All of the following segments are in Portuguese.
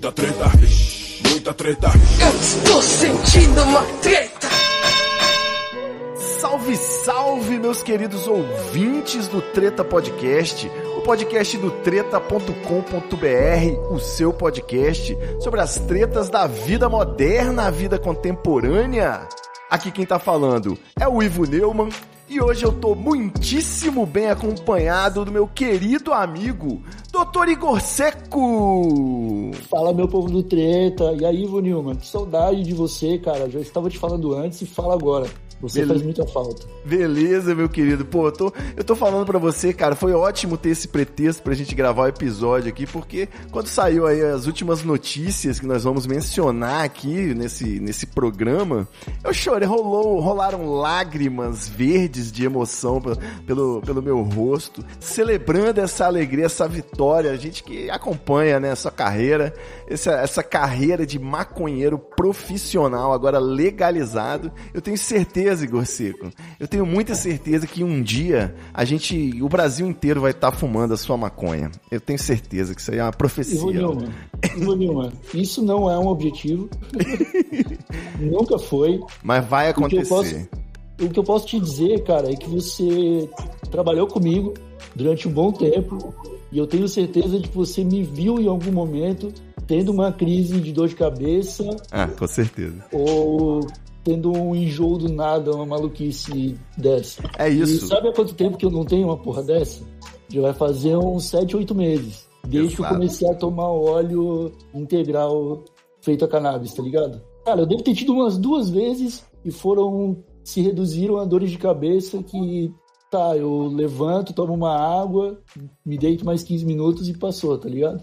Muita treta, muita treta. Eu estou sentindo uma treta. Salve, salve, meus queridos ouvintes do Treta Podcast, o podcast do treta.com.br, o seu podcast sobre as tretas da vida moderna, a vida contemporânea. Aqui quem tá falando é o Ivo Neumann e hoje eu tô muitíssimo bem acompanhado do meu querido amigo, Dr. Igor Seco. Fala, meu povo do treta. E aí, Ivo Neumann, que saudade de você, cara. Já estava te falando antes e fala agora. Você faz muita falta. Beleza, meu querido. Pô, eu tô, eu tô falando pra você, cara, foi ótimo ter esse pretexto pra gente gravar o episódio aqui, porque quando saiu aí as últimas notícias que nós vamos mencionar aqui nesse, nesse programa, eu chorei, rolou, rolaram lágrimas verdes de emoção pelo, pelo meu rosto, celebrando essa alegria, essa vitória, a gente que acompanha, né, sua carreira, essa, essa carreira de maconheiro profissional, agora legalizado. Eu tenho certeza certeza, Igor Seco. Eu tenho muita certeza que um dia a gente, o Brasil inteiro vai estar tá fumando a sua maconha. Eu tenho certeza que isso aí é uma profecia. Isso não é um objetivo. Nunca foi. Mas vai acontecer. O que, posso, o que eu posso te dizer, cara, é que você trabalhou comigo durante um bom tempo e eu tenho certeza de que você me viu em algum momento tendo uma crise de dor de cabeça. Ah, com certeza. Ou tendo um enjoo do nada, uma maluquice dessa. É isso. E sabe há quanto tempo que eu não tenho uma porra dessa? Já vai fazer uns 7, 8 meses. Desde que eu comecei a tomar óleo integral feito a cannabis, tá ligado? Cara, eu devo ter tido umas duas vezes e foram. se reduziram a dores de cabeça que. Tá, eu levanto, tomo uma água, me deito mais 15 minutos e passou, tá ligado?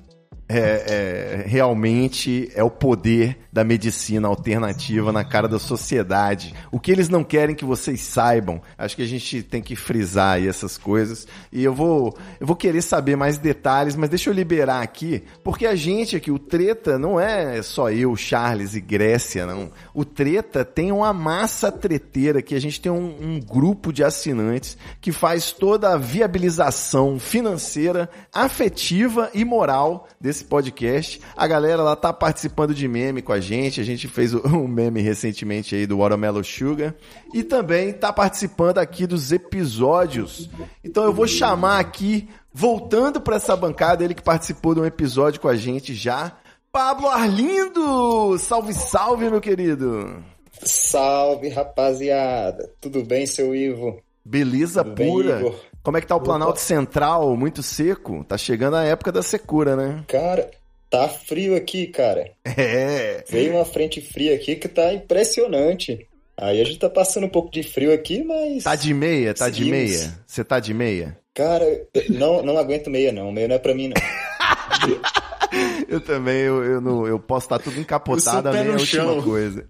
É, é, realmente é o poder da medicina alternativa na cara da sociedade. O que eles não querem que vocês saibam. Acho que a gente tem que frisar aí essas coisas. E eu vou, eu vou querer saber mais detalhes, mas deixa eu liberar aqui, porque a gente aqui, o Treta, não é só eu, Charles e Grécia, não. O Treta tem uma massa treteira que a gente tem um, um grupo de assinantes que faz toda a viabilização financeira, afetiva e moral desse esse podcast. A galera lá tá participando de meme com a gente. A gente fez um meme recentemente aí do Watermelon Sugar. E também tá participando aqui dos episódios. Então eu vou chamar aqui, voltando para essa bancada, ele que participou de um episódio com a gente já. Pablo Arlindo! Salve, salve, meu querido! Salve, rapaziada! Tudo bem, seu Ivo? Beleza Tudo pura. Bem, como é que tá o Planalto Central? Muito seco? Tá chegando a época da secura, né? Cara, tá frio aqui, cara. É. Veio uma frente fria aqui que tá impressionante. Aí a gente tá passando um pouco de frio aqui, mas. Tá de meia? Tá Seguimos. de meia? Você tá de meia? Cara, não, não aguento meia, não. Meia não é pra mim, não. eu também, eu, eu, não, eu posso estar tudo encapotado, a minha última chão. coisa.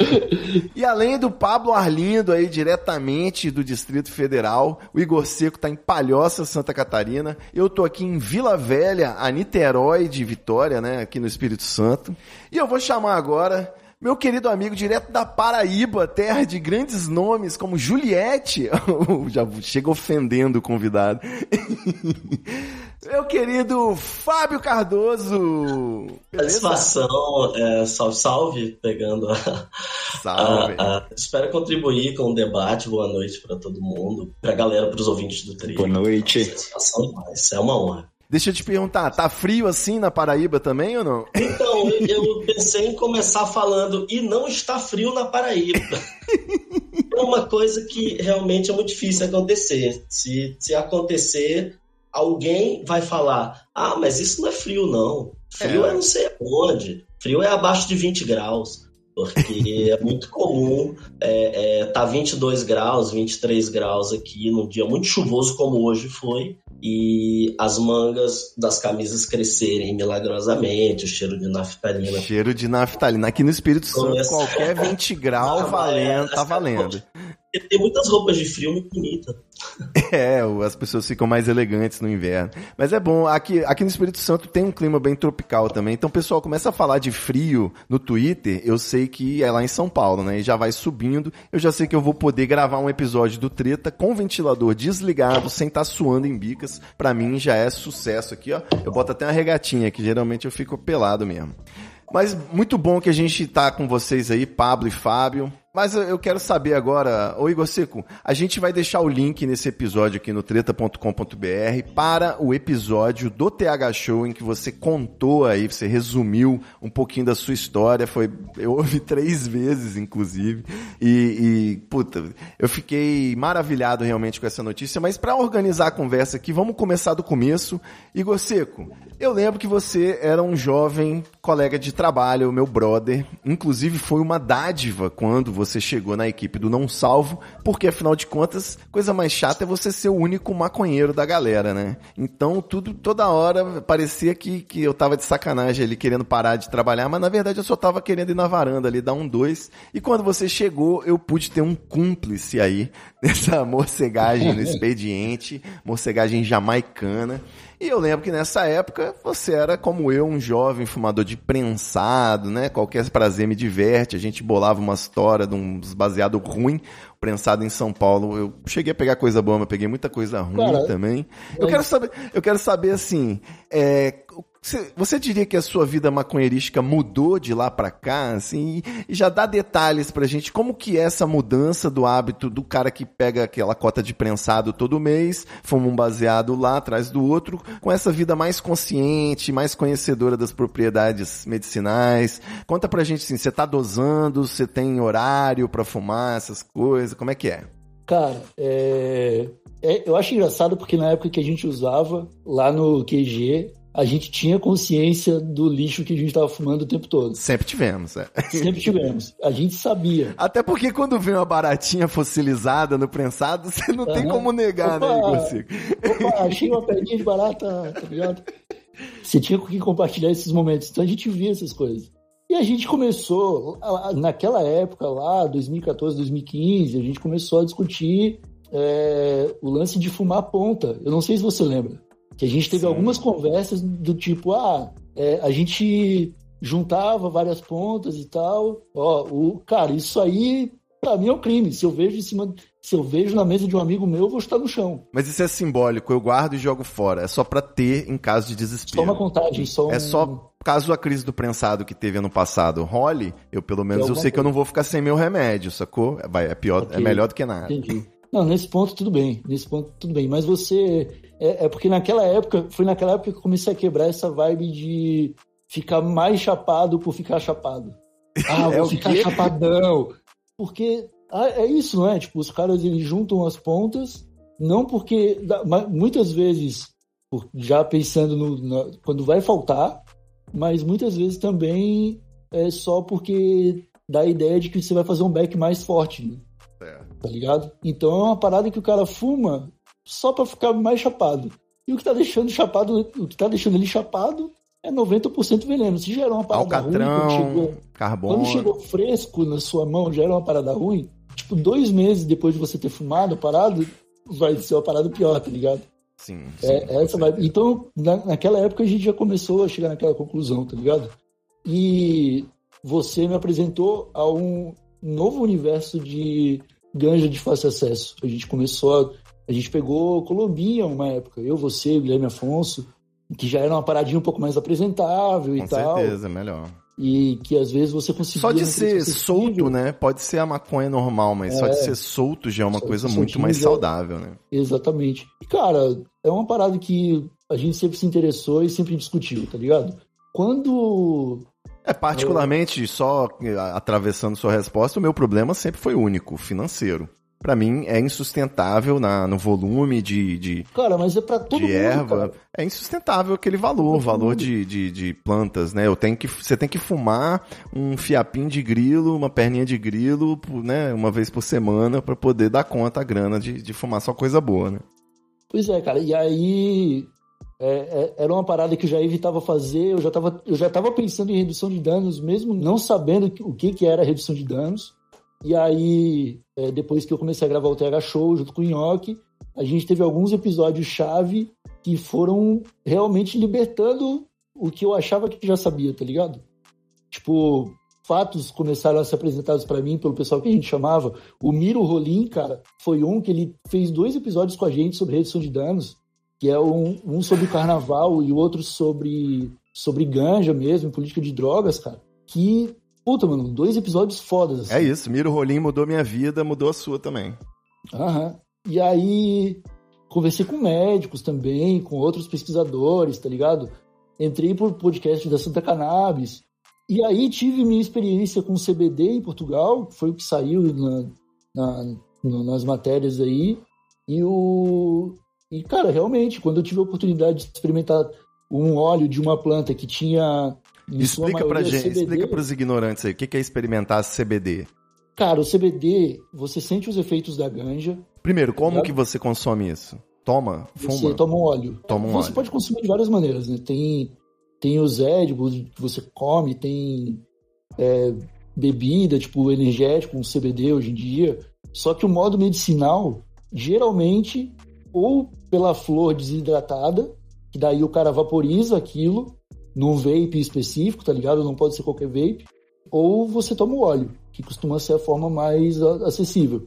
e além do Pablo Arlindo aí, diretamente do Distrito Federal, o Igor Seco tá em Palhoça, Santa Catarina. Eu tô aqui em Vila Velha, a Niterói de Vitória, né, aqui no Espírito Santo. E eu vou chamar agora meu querido amigo direto da Paraíba, terra de grandes nomes como Juliette. Já chega ofendendo o convidado. Meu querido Fábio Cardoso. Satisfação, é, salve, salve, pegando a, salve. A, a, espero contribuir com o debate. Boa noite para todo mundo, para a galera, para os ouvintes do trio. Boa noite. Satisfação demais, é uma honra. Deixa eu te perguntar, tá frio assim na Paraíba também ou não? Então, eu pensei em começar falando, e não está frio na Paraíba. é uma coisa que realmente é muito difícil acontecer. Se, se acontecer, alguém vai falar: ah, mas isso não é frio, não. Frio é, é não sei onde. Frio é abaixo de 20 graus. Porque é muito comum é, é, tá 22 graus, 23 graus aqui num dia muito chuvoso como hoje foi e as mangas das camisas crescerem milagrosamente, o cheiro de naftalina. Cheiro de naftalina. Aqui no Espírito Santo, Começa... qualquer 20 graus valendo, tá valendo. Tem muitas roupas de frio muito bonitas. É, as pessoas ficam mais elegantes no inverno. Mas é bom, aqui, aqui no Espírito Santo tem um clima bem tropical também. Então pessoal começa a falar de frio no Twitter. Eu sei que é lá em São Paulo, né? E já vai subindo. Eu já sei que eu vou poder gravar um episódio do Treta com ventilador desligado, sem estar tá suando em bicas. Pra mim já é sucesso aqui, ó. Eu boto até uma regatinha, que geralmente eu fico pelado mesmo. Mas muito bom que a gente tá com vocês aí, Pablo e Fábio. Mas eu quero saber agora, ô Igor Seco, a gente vai deixar o link nesse episódio aqui no treta.com.br para o episódio do TH Show em que você contou aí, você resumiu um pouquinho da sua história. Foi, eu ouvi três vezes, inclusive, e, e puta, eu fiquei maravilhado realmente com essa notícia. Mas para organizar a conversa aqui, vamos começar do começo. Igor Seco, eu lembro que você era um jovem colega de trabalho, meu brother. Inclusive foi uma dádiva quando você você chegou na equipe do Não Salvo, porque afinal de contas, coisa mais chata é você ser o único maconheiro da galera, né? Então, tudo, toda hora parecia que, que eu tava de sacanagem ali, querendo parar de trabalhar, mas na verdade eu só tava querendo ir na varanda ali, dar um dois. E quando você chegou, eu pude ter um cúmplice aí nessa morcegagem no expediente, morcegagem jamaicana. E eu lembro que nessa época você era como eu, um jovem fumador de prensado, né? Qualquer prazer me diverte. A gente bolava uma história de um baseado ruim, prensado em São Paulo. Eu cheguei a pegar coisa boa, mas peguei muita coisa ruim Cara, também. Eu quero saber, eu quero saber assim, é, você diria que a sua vida maconheirística mudou de lá para cá, assim, e já dá detalhes pra gente como que é essa mudança do hábito do cara que pega aquela cota de prensado todo mês, fuma um baseado lá atrás do outro, com essa vida mais consciente, mais conhecedora das propriedades medicinais. Conta pra gente assim, você tá dosando, você tem horário para fumar essas coisas, como é que é? Cara, é... é... eu acho engraçado porque na época que a gente usava lá no QG, a gente tinha consciência do lixo que a gente estava fumando o tempo todo. Sempre tivemos, é. Sempre tivemos. A gente sabia. Até porque quando vem uma baratinha fossilizada no prensado, você não uhum. tem como negar, né, opa, né, Igor Opa, achei uma perninha de barata, tá ligado? Você tinha quem compartilhar esses momentos. Então a gente via essas coisas. E a gente começou, naquela época lá, 2014, 2015, a gente começou a discutir é, o lance de fumar ponta. Eu não sei se você lembra. Que a gente teve Sim. algumas conversas do tipo, ah, é, a gente juntava várias pontas e tal. Ó, o, cara, isso aí pra mim é um crime. Se eu vejo em cima, se eu vejo na mesa de um amigo meu, eu vou estar no chão. Mas isso é simbólico, eu guardo e jogo fora. É só para ter em caso de desespero. Só uma contagem, só É só caso a crise do prensado que teve ano passado role, eu pelo menos eu sei que eu não vou ficar sem meu remédio, sacou? Vai, é pior, okay. é melhor do que nada. Entendi. Não, nesse ponto tudo bem. Nesse ponto tudo bem. Mas você é, é, porque naquela época, foi naquela época que eu comecei a quebrar essa vibe de ficar mais chapado por ficar chapado. Ah, vou é ficar chapadão. Porque ah, é isso, não é? Tipo, os caras eles juntam as pontas, não porque. Muitas vezes, já pensando no, na, quando vai faltar, mas muitas vezes também é só porque dá a ideia de que você vai fazer um back mais forte. Né? É. Tá ligado? Então é uma parada que o cara fuma só para ficar mais chapado. E o que tá deixando chapado, o que tá deixando ele chapado é 90% veneno. Se era uma parada Alcatrão, ruim, quando chegou, carbono. quando chegou fresco na sua mão, já era uma parada ruim. Tipo, dois meses depois de você ter fumado, parado, vai ser uma parada pior, tá ligado? Sim. sim é, essa vai... Então, na, naquela época a gente já começou a chegar naquela conclusão, tá ligado? E você me apresentou a um novo universo de ganja de fácil acesso. A gente começou a a gente pegou Colombinha uma época, eu, você, Guilherme Afonso, que já era uma paradinha um pouco mais apresentável Com e tal. Com certeza, melhor. E que às vezes você conseguia... Só de ser solto, né? Pode ser a maconha normal, mas é, só de ser solto já é uma coisa muito mais já... saudável, né? Exatamente. E, cara, é uma parada que a gente sempre se interessou e sempre discutiu, tá ligado? Quando é, particularmente, só atravessando sua resposta, o meu problema sempre foi único, financeiro para mim é insustentável na, no volume de, de cara mas é todo de mundo, erva. Cara. é insustentável aquele valor valor de, de, de, plantas né? Eu tenho que você tem que fumar um fiapinho de grilo uma perninha de grilo né uma vez por semana para poder dar conta a grana de, de fumar só coisa boa né? Pois é cara e aí é, é, era uma parada que eu já evitava fazer eu já tava eu já tava pensando em redução de danos mesmo não sabendo o que que era redução de danos E aí, é, depois que eu comecei a gravar o TH Show junto com o Nhoque, a gente teve alguns episódios chave que foram realmente libertando o que eu achava que já sabia, tá ligado? Tipo, fatos começaram a ser apresentados para mim pelo pessoal que a gente chamava. O Miro Rolim, cara, foi um que ele fez dois episódios com a gente sobre redução de danos, que é um, um sobre carnaval e o outro sobre, sobre ganja mesmo, política de drogas, cara. Que Puta, mano, dois episódios fodas. Assim. É isso, Miro Rolim mudou minha vida, mudou a sua também. Aham. E aí, conversei com médicos também, com outros pesquisadores, tá ligado? Entrei por podcast da Santa Cannabis. E aí tive minha experiência com CBD em Portugal, foi o que saiu na, na, nas matérias aí. E o. E, cara, realmente, quando eu tive a oportunidade de experimentar um óleo de uma planta que tinha Explica pra gente, CBD. explica pros ignorantes aí, o que é experimentar CBD? Cara, o CBD, você sente os efeitos da ganja. Primeiro, como que você consome isso? Toma, fuma? Você toma um óleo. Toma um você óleo. pode consumir de várias maneiras, né? Tem, tem os édicos que você come, tem é, bebida, tipo energético, um CBD hoje em dia. Só que o modo medicinal, geralmente, ou pela flor desidratada, que daí o cara vaporiza aquilo, num vape específico, tá ligado? Não pode ser qualquer vape. Ou você toma o óleo, que costuma ser a forma mais acessível.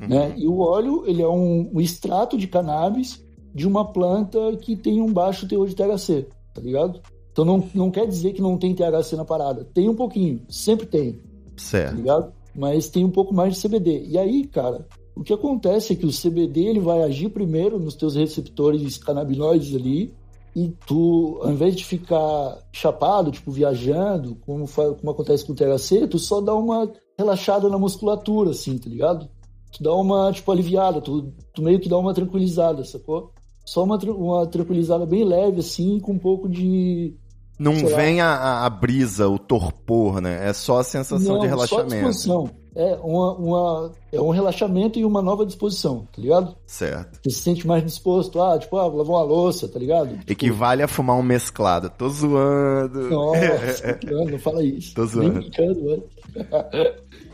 Uhum. Né? E o óleo, ele é um, um, extrato de cannabis de uma planta que tem um baixo teor de THC, tá ligado? Então não, não quer dizer que não tem THC na parada. Tem um pouquinho, sempre tem. Certo. Tá ligado? Mas tem um pouco mais de CBD. E aí, cara, o que acontece é que o CBD ele vai agir primeiro nos teus receptores canabinoides ali, e tu, ao invés de ficar chapado, tipo, viajando, como, como acontece com o THC, tu só dá uma relaxada na musculatura, assim, tá ligado? Tu dá uma, tipo, aliviada, tu, tu meio que dá uma tranquilizada, sacou? Só uma, uma tranquilizada bem leve, assim, com um pouco de... Não vem a, a, brisa, o torpor, né? É só a sensação Não, de relaxamento. Só a é, uma, uma, é um relaxamento e uma nova disposição, tá ligado? Certo. Você se sente mais disposto, ah, tipo, ah, lavar uma louça, tá ligado? Tipo, Equivale a fumar um mesclado. Tô zoando. Nossa, não fala isso. Tô zoando. Nem brincando, mano.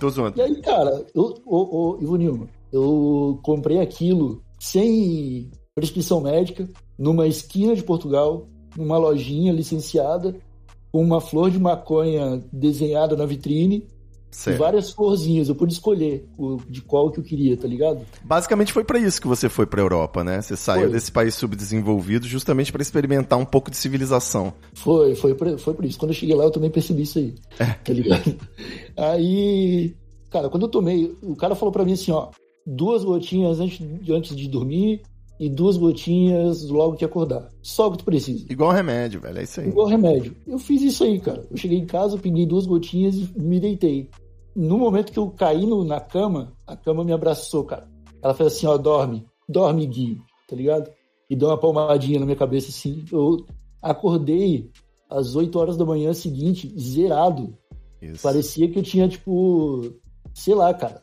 Tô zoando. E aí, cara, eu, ô, Ivo Nilma, eu comprei aquilo sem prescrição médica, numa esquina de Portugal, numa lojinha licenciada, com uma flor de maconha desenhada na vitrine Certo. várias florzinhas, eu pude escolher o, de qual que eu queria, tá ligado? Basicamente foi para isso que você foi pra Europa, né? Você saiu foi. desse país subdesenvolvido justamente para experimentar um pouco de civilização. Foi, foi, pra, foi por isso. Quando eu cheguei lá eu também percebi isso aí, é. tá ligado? Aí, cara, quando eu tomei, o cara falou para mim assim, ó, duas gotinhas antes, antes de dormir, e duas gotinhas logo que acordar. Só o que tu precisa. Igual remédio, velho. É isso aí. Igual remédio. Eu fiz isso aí, cara. Eu cheguei em casa, peguei duas gotinhas e me deitei. No momento que eu caí no, na cama, a cama me abraçou, cara. Ela fez assim, ó, dorme. Dorme, Gui. Tá ligado? E deu uma palmadinha na minha cabeça, assim. Eu acordei às 8 horas da manhã seguinte, zerado. Isso. Parecia que eu tinha, tipo... Sei lá, cara.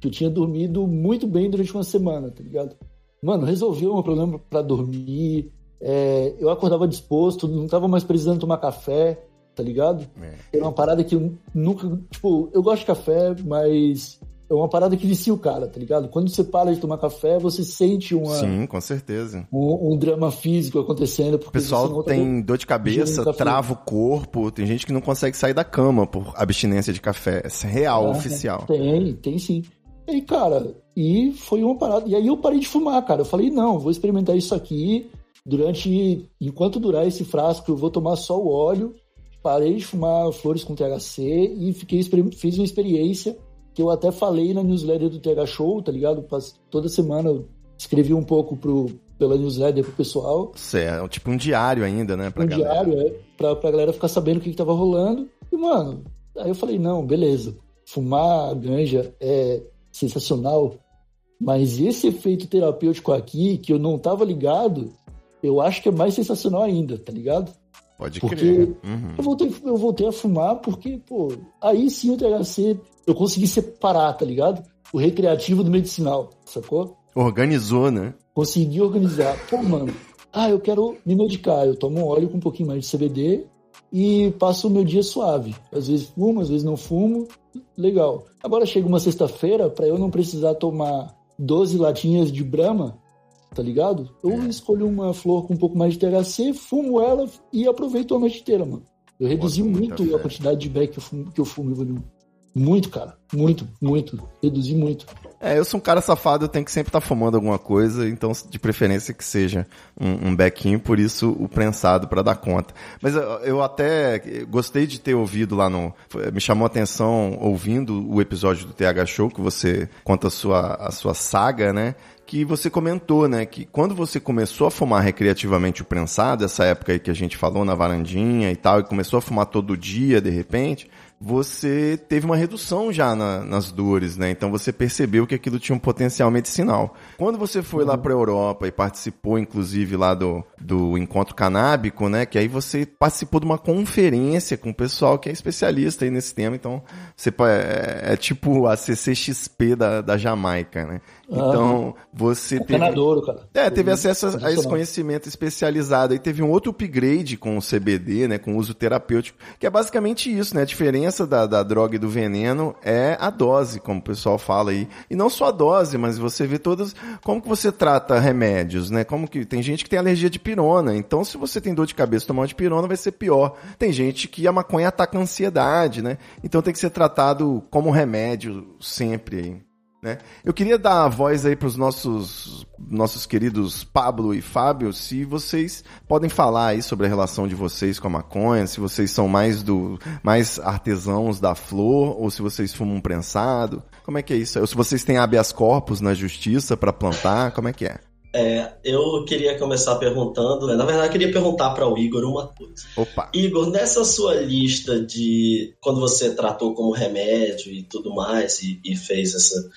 Que eu tinha dormido muito bem durante uma semana, tá ligado? Mano, resolveu meu problema para dormir. É, eu acordava disposto, não tava mais precisando tomar café, tá ligado? É. Era uma parada que eu nunca. Tipo, eu gosto de café, mas é uma parada que vicia o cara, tá ligado? Quando você para de tomar café, você sente uma. Sim, com certeza. Um, um drama físico acontecendo. o pessoal tem dor de cabeça, trava o corpo, tem gente que não consegue sair da cama por abstinência de café. Isso é real, oficial. Tem, tem sim. E cara, e foi uma parada. E aí eu parei de fumar, cara. Eu falei, não, vou experimentar isso aqui. Durante. Enquanto durar esse frasco, eu vou tomar só o óleo. Parei de fumar flores com THC e fiquei, fiz uma experiência que eu até falei na newsletter do TH Show, tá ligado? Toda semana eu escrevi um pouco pro, pela newsletter pro pessoal. Certo, tipo um diário ainda, né? Pra um galera. diário, é. Pra, pra galera ficar sabendo o que, que tava rolando. E, mano, aí eu falei, não, beleza. Fumar ganja é sensacional. Mas esse efeito terapêutico aqui, que eu não tava ligado, eu acho que é mais sensacional ainda, tá ligado? Pode porque crer. Uhum. Eu, voltei, eu voltei a fumar porque, pô, aí sim o THC eu consegui separar, tá ligado? O recreativo do medicinal, sacou? Organizou, né? Consegui organizar. Pô, mano, ah, eu quero me medicar. Eu tomo óleo com um pouquinho mais de CBD e passo o meu dia suave. Às vezes fumo, às vezes não fumo, legal. Agora chega uma sexta-feira, para eu não precisar tomar 12 latinhas de Brahma, tá ligado? Eu é. escolho uma flor com um pouco mais de THC, fumo ela e aproveito a noite inteira, mano. Eu reduzi muito a quantidade de beck que eu fumo, que eu fumo muito, cara. Muito, muito. Reduzi muito. É, eu sou um cara safado, eu tenho que sempre estar tá fumando alguma coisa, então de preferência que seja um, um bequinho, por isso o prensado para dar conta. Mas eu, eu, até gostei de ter ouvido lá no. Me chamou a atenção ouvindo o episódio do TH Show, que você conta a sua, a sua saga, né? que você comentou, né, que quando você começou a fumar recreativamente o prensado, essa época aí que a gente falou na varandinha e tal, e começou a fumar todo dia de repente, você teve uma redução já na, nas dores, né? Então você percebeu que aquilo tinha um potencial medicinal. Quando você foi uhum. lá para a Europa e participou, inclusive, lá do, do encontro canábico, né? Que aí você participou de uma conferência com o pessoal que é especialista aí nesse tema. Então, você é, é tipo a CCXP da, da Jamaica, né? Então, você teve. Canadouro, cara. É, teve acesso a, a esse conhecimento especializado. Aí teve um outro upgrade com o CBD, né? Com o uso terapêutico, que é basicamente isso, né? A diferença da, da droga e do veneno é a dose, como o pessoal fala aí. E não só a dose, mas você vê todas. Como que você trata remédios, né? Como que. Tem gente que tem alergia de pirona. Então, se você tem dor de cabeça tomar de pirona, vai ser pior. Tem gente que a maconha ataca a ansiedade, né? Então tem que ser tratado como remédio sempre aí. Né? Eu queria dar a voz aí para os nossos, nossos queridos Pablo e Fábio, se vocês podem falar aí sobre a relação de vocês com a maconha, se vocês são mais do mais artesãos da flor ou se vocês fumam prensado. Como é que é isso? Ou se vocês têm habeas corpus na justiça para plantar, como é que é? É, eu queria começar perguntando, né? na verdade, eu queria perguntar para o Igor uma coisa. Opa. Igor, nessa sua lista de quando você tratou como remédio e tudo mais e, e fez essa,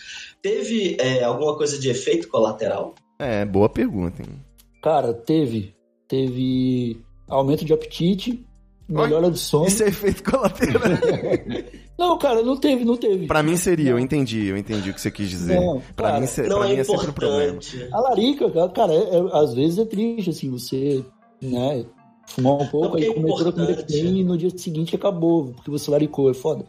teve é, alguma coisa de efeito colateral? É, boa pergunta. Hein? Cara, teve, teve aumento de apetite, melhora de sono. Isso é efeito colateral. Não, cara, não teve, não teve. Pra mim seria, não. eu entendi, eu entendi o que você quis dizer. Não, pra cara, mim, não pra é, mim é sempre um problema. A larica, cara, é, é, às vezes é triste, assim, você, né, fumar um pouco, aí é comer toda a comida que tem e no dia seguinte acabou, porque você laricou, é foda.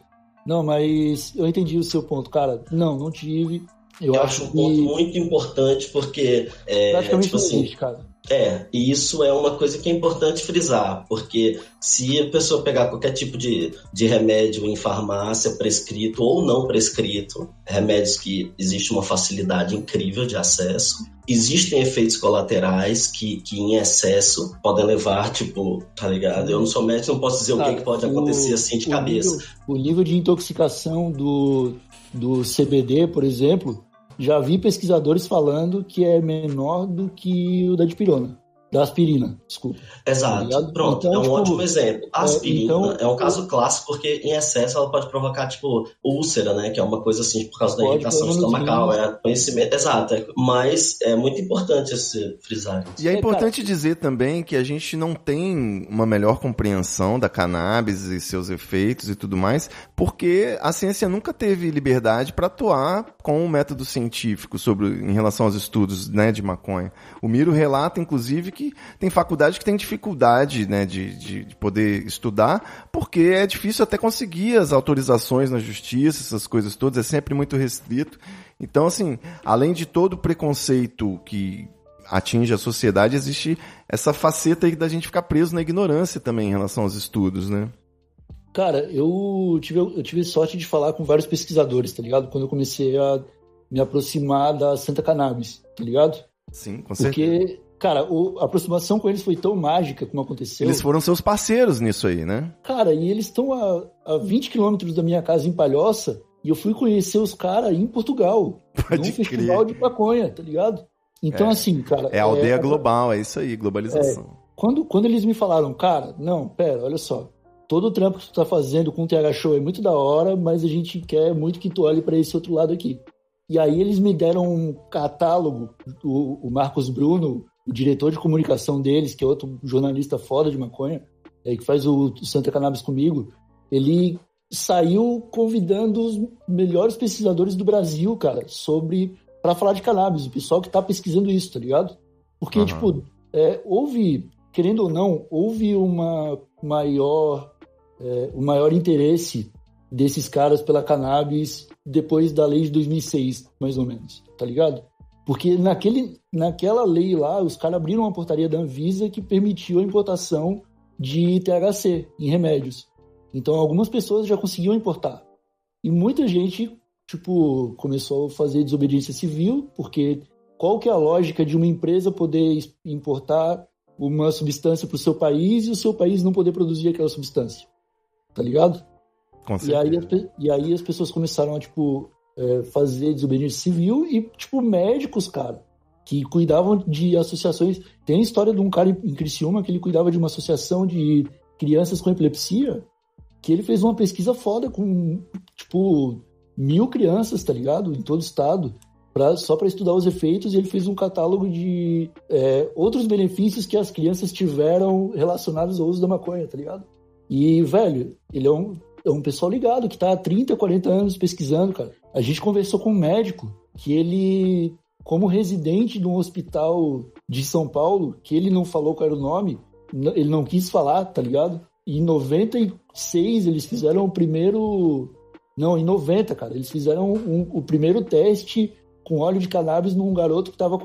Não, mas eu entendi o seu ponto, cara. Não, não tive. Eu, eu acho um que... ponto muito importante, porque. É, Praticamente tipo assim, existe, cara. É, e isso é uma coisa que é importante frisar, porque se a pessoa pegar qualquer tipo de, de remédio em farmácia, prescrito ou não prescrito, remédios que existe uma facilidade incrível de acesso, existem efeitos colaterais que, que em excesso podem levar, tipo, tá ligado? Eu não sou médico, não posso dizer o que, que pode acontecer assim de o cabeça. Nível, o nível de intoxicação do, do CBD, por exemplo, já vi pesquisadores falando que é menor do que o da dipirona. Da aspirina, desculpa. Exato. Tá Pronto, então, é um tipo, ótimo exemplo. A é, aspirina é, então, é um caso clássico porque em excesso ela pode provocar, tipo, úlcera, né? Que é uma coisa assim, por causa da irritação estomacal. É conhecimento, exato. É, mas é muito importante esse frisar. E é, é importante dizer também que a gente não tem uma melhor compreensão da cannabis e seus efeitos e tudo mais, porque a ciência nunca teve liberdade para atuar com um método científico sobre em relação aos estudos né, de maconha. O Miro relata, inclusive, que tem faculdade que tem dificuldade né, de, de, de, poder estudar, porque é difícil até conseguir as autorizações na justiça, essas coisas todas, é sempre muito restrito. Então, assim, além de todo o preconceito que atinge a sociedade, existe essa faceta aí da gente ficar preso na ignorância também em relação aos estudos, né? Cara, eu tive, eu tive sorte de falar com vários pesquisadores, tá ligado? Quando eu comecei a me aproximar da Santa Cannabis, tá ligado? Sim, com certeza. Porque Cara, o, a aproximação com eles foi tão mágica como aconteceu. Eles foram seus parceiros nisso aí, né? Cara, e eles estão a, a 20 quilômetros da minha casa em Palhoça e eu fui conhecer os caras em Portugal. Pode num crer. festival de maconha, tá ligado? Então, é. assim, cara. É a aldeia é, global, é isso aí, globalização. É, quando, quando eles me falaram, cara, não, pera, olha só. Todo o trampo que tu tá fazendo com o TH Show é muito da hora, mas a gente quer muito que tu olhe para esse outro lado aqui. E aí eles me deram um catálogo, o, o Marcos Bruno, o diretor de comunicação deles, que é outro jornalista foda de maconha, é, que faz o, Santa Cannabis comigo, ele saiu convidando os melhores pesquisadores do Brasil, cara, sobre para falar de cannabis, o pessoal que tá pesquisando isso, tá ligado? Porque, uhum. tipo, é, houve, querendo ou não, houve uma maior, é, um maior interesse desses caras pela cannabis depois da lei de 2006, mais ou menos, tá ligado? Porque naquele, naquela lei lá, os caras abriram uma portaria da Anvisa que permitiu a importação de THC em remédios. Então, algumas pessoas já conseguiam importar. E muita gente, tipo, começou a fazer desobediência civil, porque qual que é a lógica de uma empresa poder importar uma substância para o seu país e o seu país não poder produzir aquela substância? Tá ligado? E aí, as, e aí as pessoas começaram a, tipo, é, fazer desobediência civil e, tipo, médicos, cara, que cuidavam de associações. Tem a história de um cara em Criciúma que ele cuidava de uma associação de crianças com epilepsia, que ele fez uma pesquisa foda com, tipo, mil crianças, tá ligado? Em todo o estado. Pra, só para estudar os efeitos, e ele fez um catálogo de é, outros benefícios que as crianças tiveram relacionados ao uso da maconha, tá ligado? E, velho, ele é um, é um pessoal ligado que tá há 30, 40 anos pesquisando, cara. A gente conversou com um médico que ele, como residente de um hospital de São Paulo, que ele não falou qual era o nome, ele não quis falar, tá ligado? E em 96 eles fizeram o primeiro. Não, em 90, cara, eles fizeram um, o primeiro teste com óleo de cannabis num garoto que estava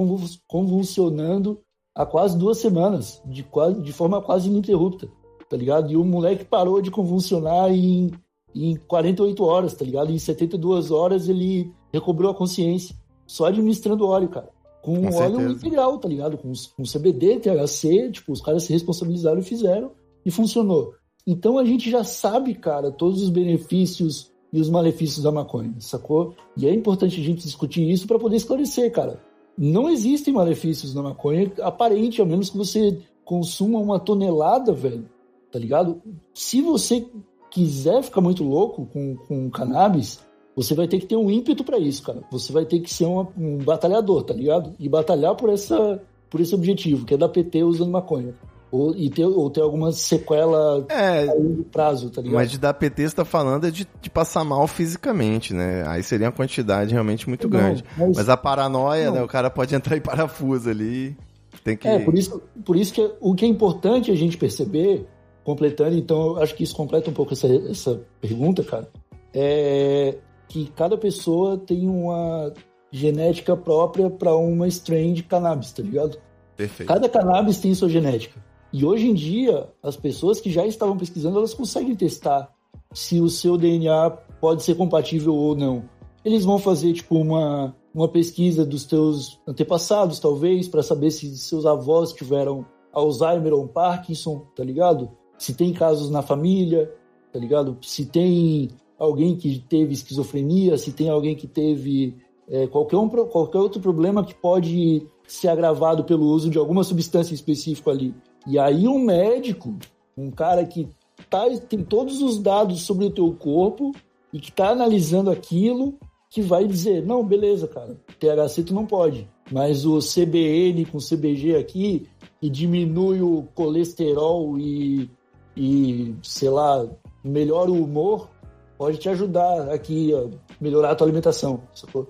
convulsionando há quase duas semanas, de, quase, de forma quase ininterrupta, tá ligado? E o moleque parou de convulsionar em, em 48 horas, tá ligado? Em 72 horas ele recobrou a consciência, só administrando óleo, cara. Com, Com óleo certeza. integral, tá ligado? Com, com CBD, THC, tipo, os caras se responsabilizaram e fizeram, e funcionou. Então a gente já sabe, cara, todos os benefícios e os malefícios da maconha, sacou? E é importante a gente discutir isso para poder esclarecer, cara. Não existem malefícios na maconha aparente, a menos que você consuma uma tonelada, velho, tá ligado? Se você quiser ficar muito louco com, com cannabis, você vai ter que ter um ímpeto para isso, cara. Você vai ter que ser uma- um batalhador, tá ligado? E batalhar por, essa, por esse objetivo, que é dar PT usando maconha. Ou, e ter, ou ter alguma sequela É, a longo prazo, tá ligado? mas de dar PT você tá falando é de, de passar mal fisicamente, né? Aí seria uma quantidade realmente muito Não, grande. mas- Mas a paranoia, Não. né? O cara pode entrar em parafuso ali. Tem que. É, por isso, por isso que o que é importante a gente perceber, completando, então eu acho que isso completa um pouco essa, essa pergunta, cara, é que cada pessoa tem uma genética própria para uma strain de cannabis, tá ligado? Perfeito. Cada cannabis tem sua genética. E hoje em dia, as pessoas que já estavam pesquisando, elas conseguem testar se o seu DNA pode ser compatível ou não. Eles vão fazer tipo uma, uma pesquisa dos teus antepassados, talvez, para saber se seus avós tiveram Alzheimer ou Parkinson, tá ligado? Se tem casos na família, tá ligado? Se tem alguém que teve esquizofrenia, se tem alguém que teve é, qualquer, um, qualquer outro problema que pode ser agravado pelo uso de alguma substância específica ali. E aí um médico, um cara que tá, tem todos os dados sobre o teu corpo e que tá analisando aquilo, que vai dizer, não, beleza, cara, THC tu não pode, mas o CBN com CBG aqui, e diminui o colesterol e, e sei lá, melhora o humor, pode te ajudar aqui a melhorar a tua alimentação, sacou?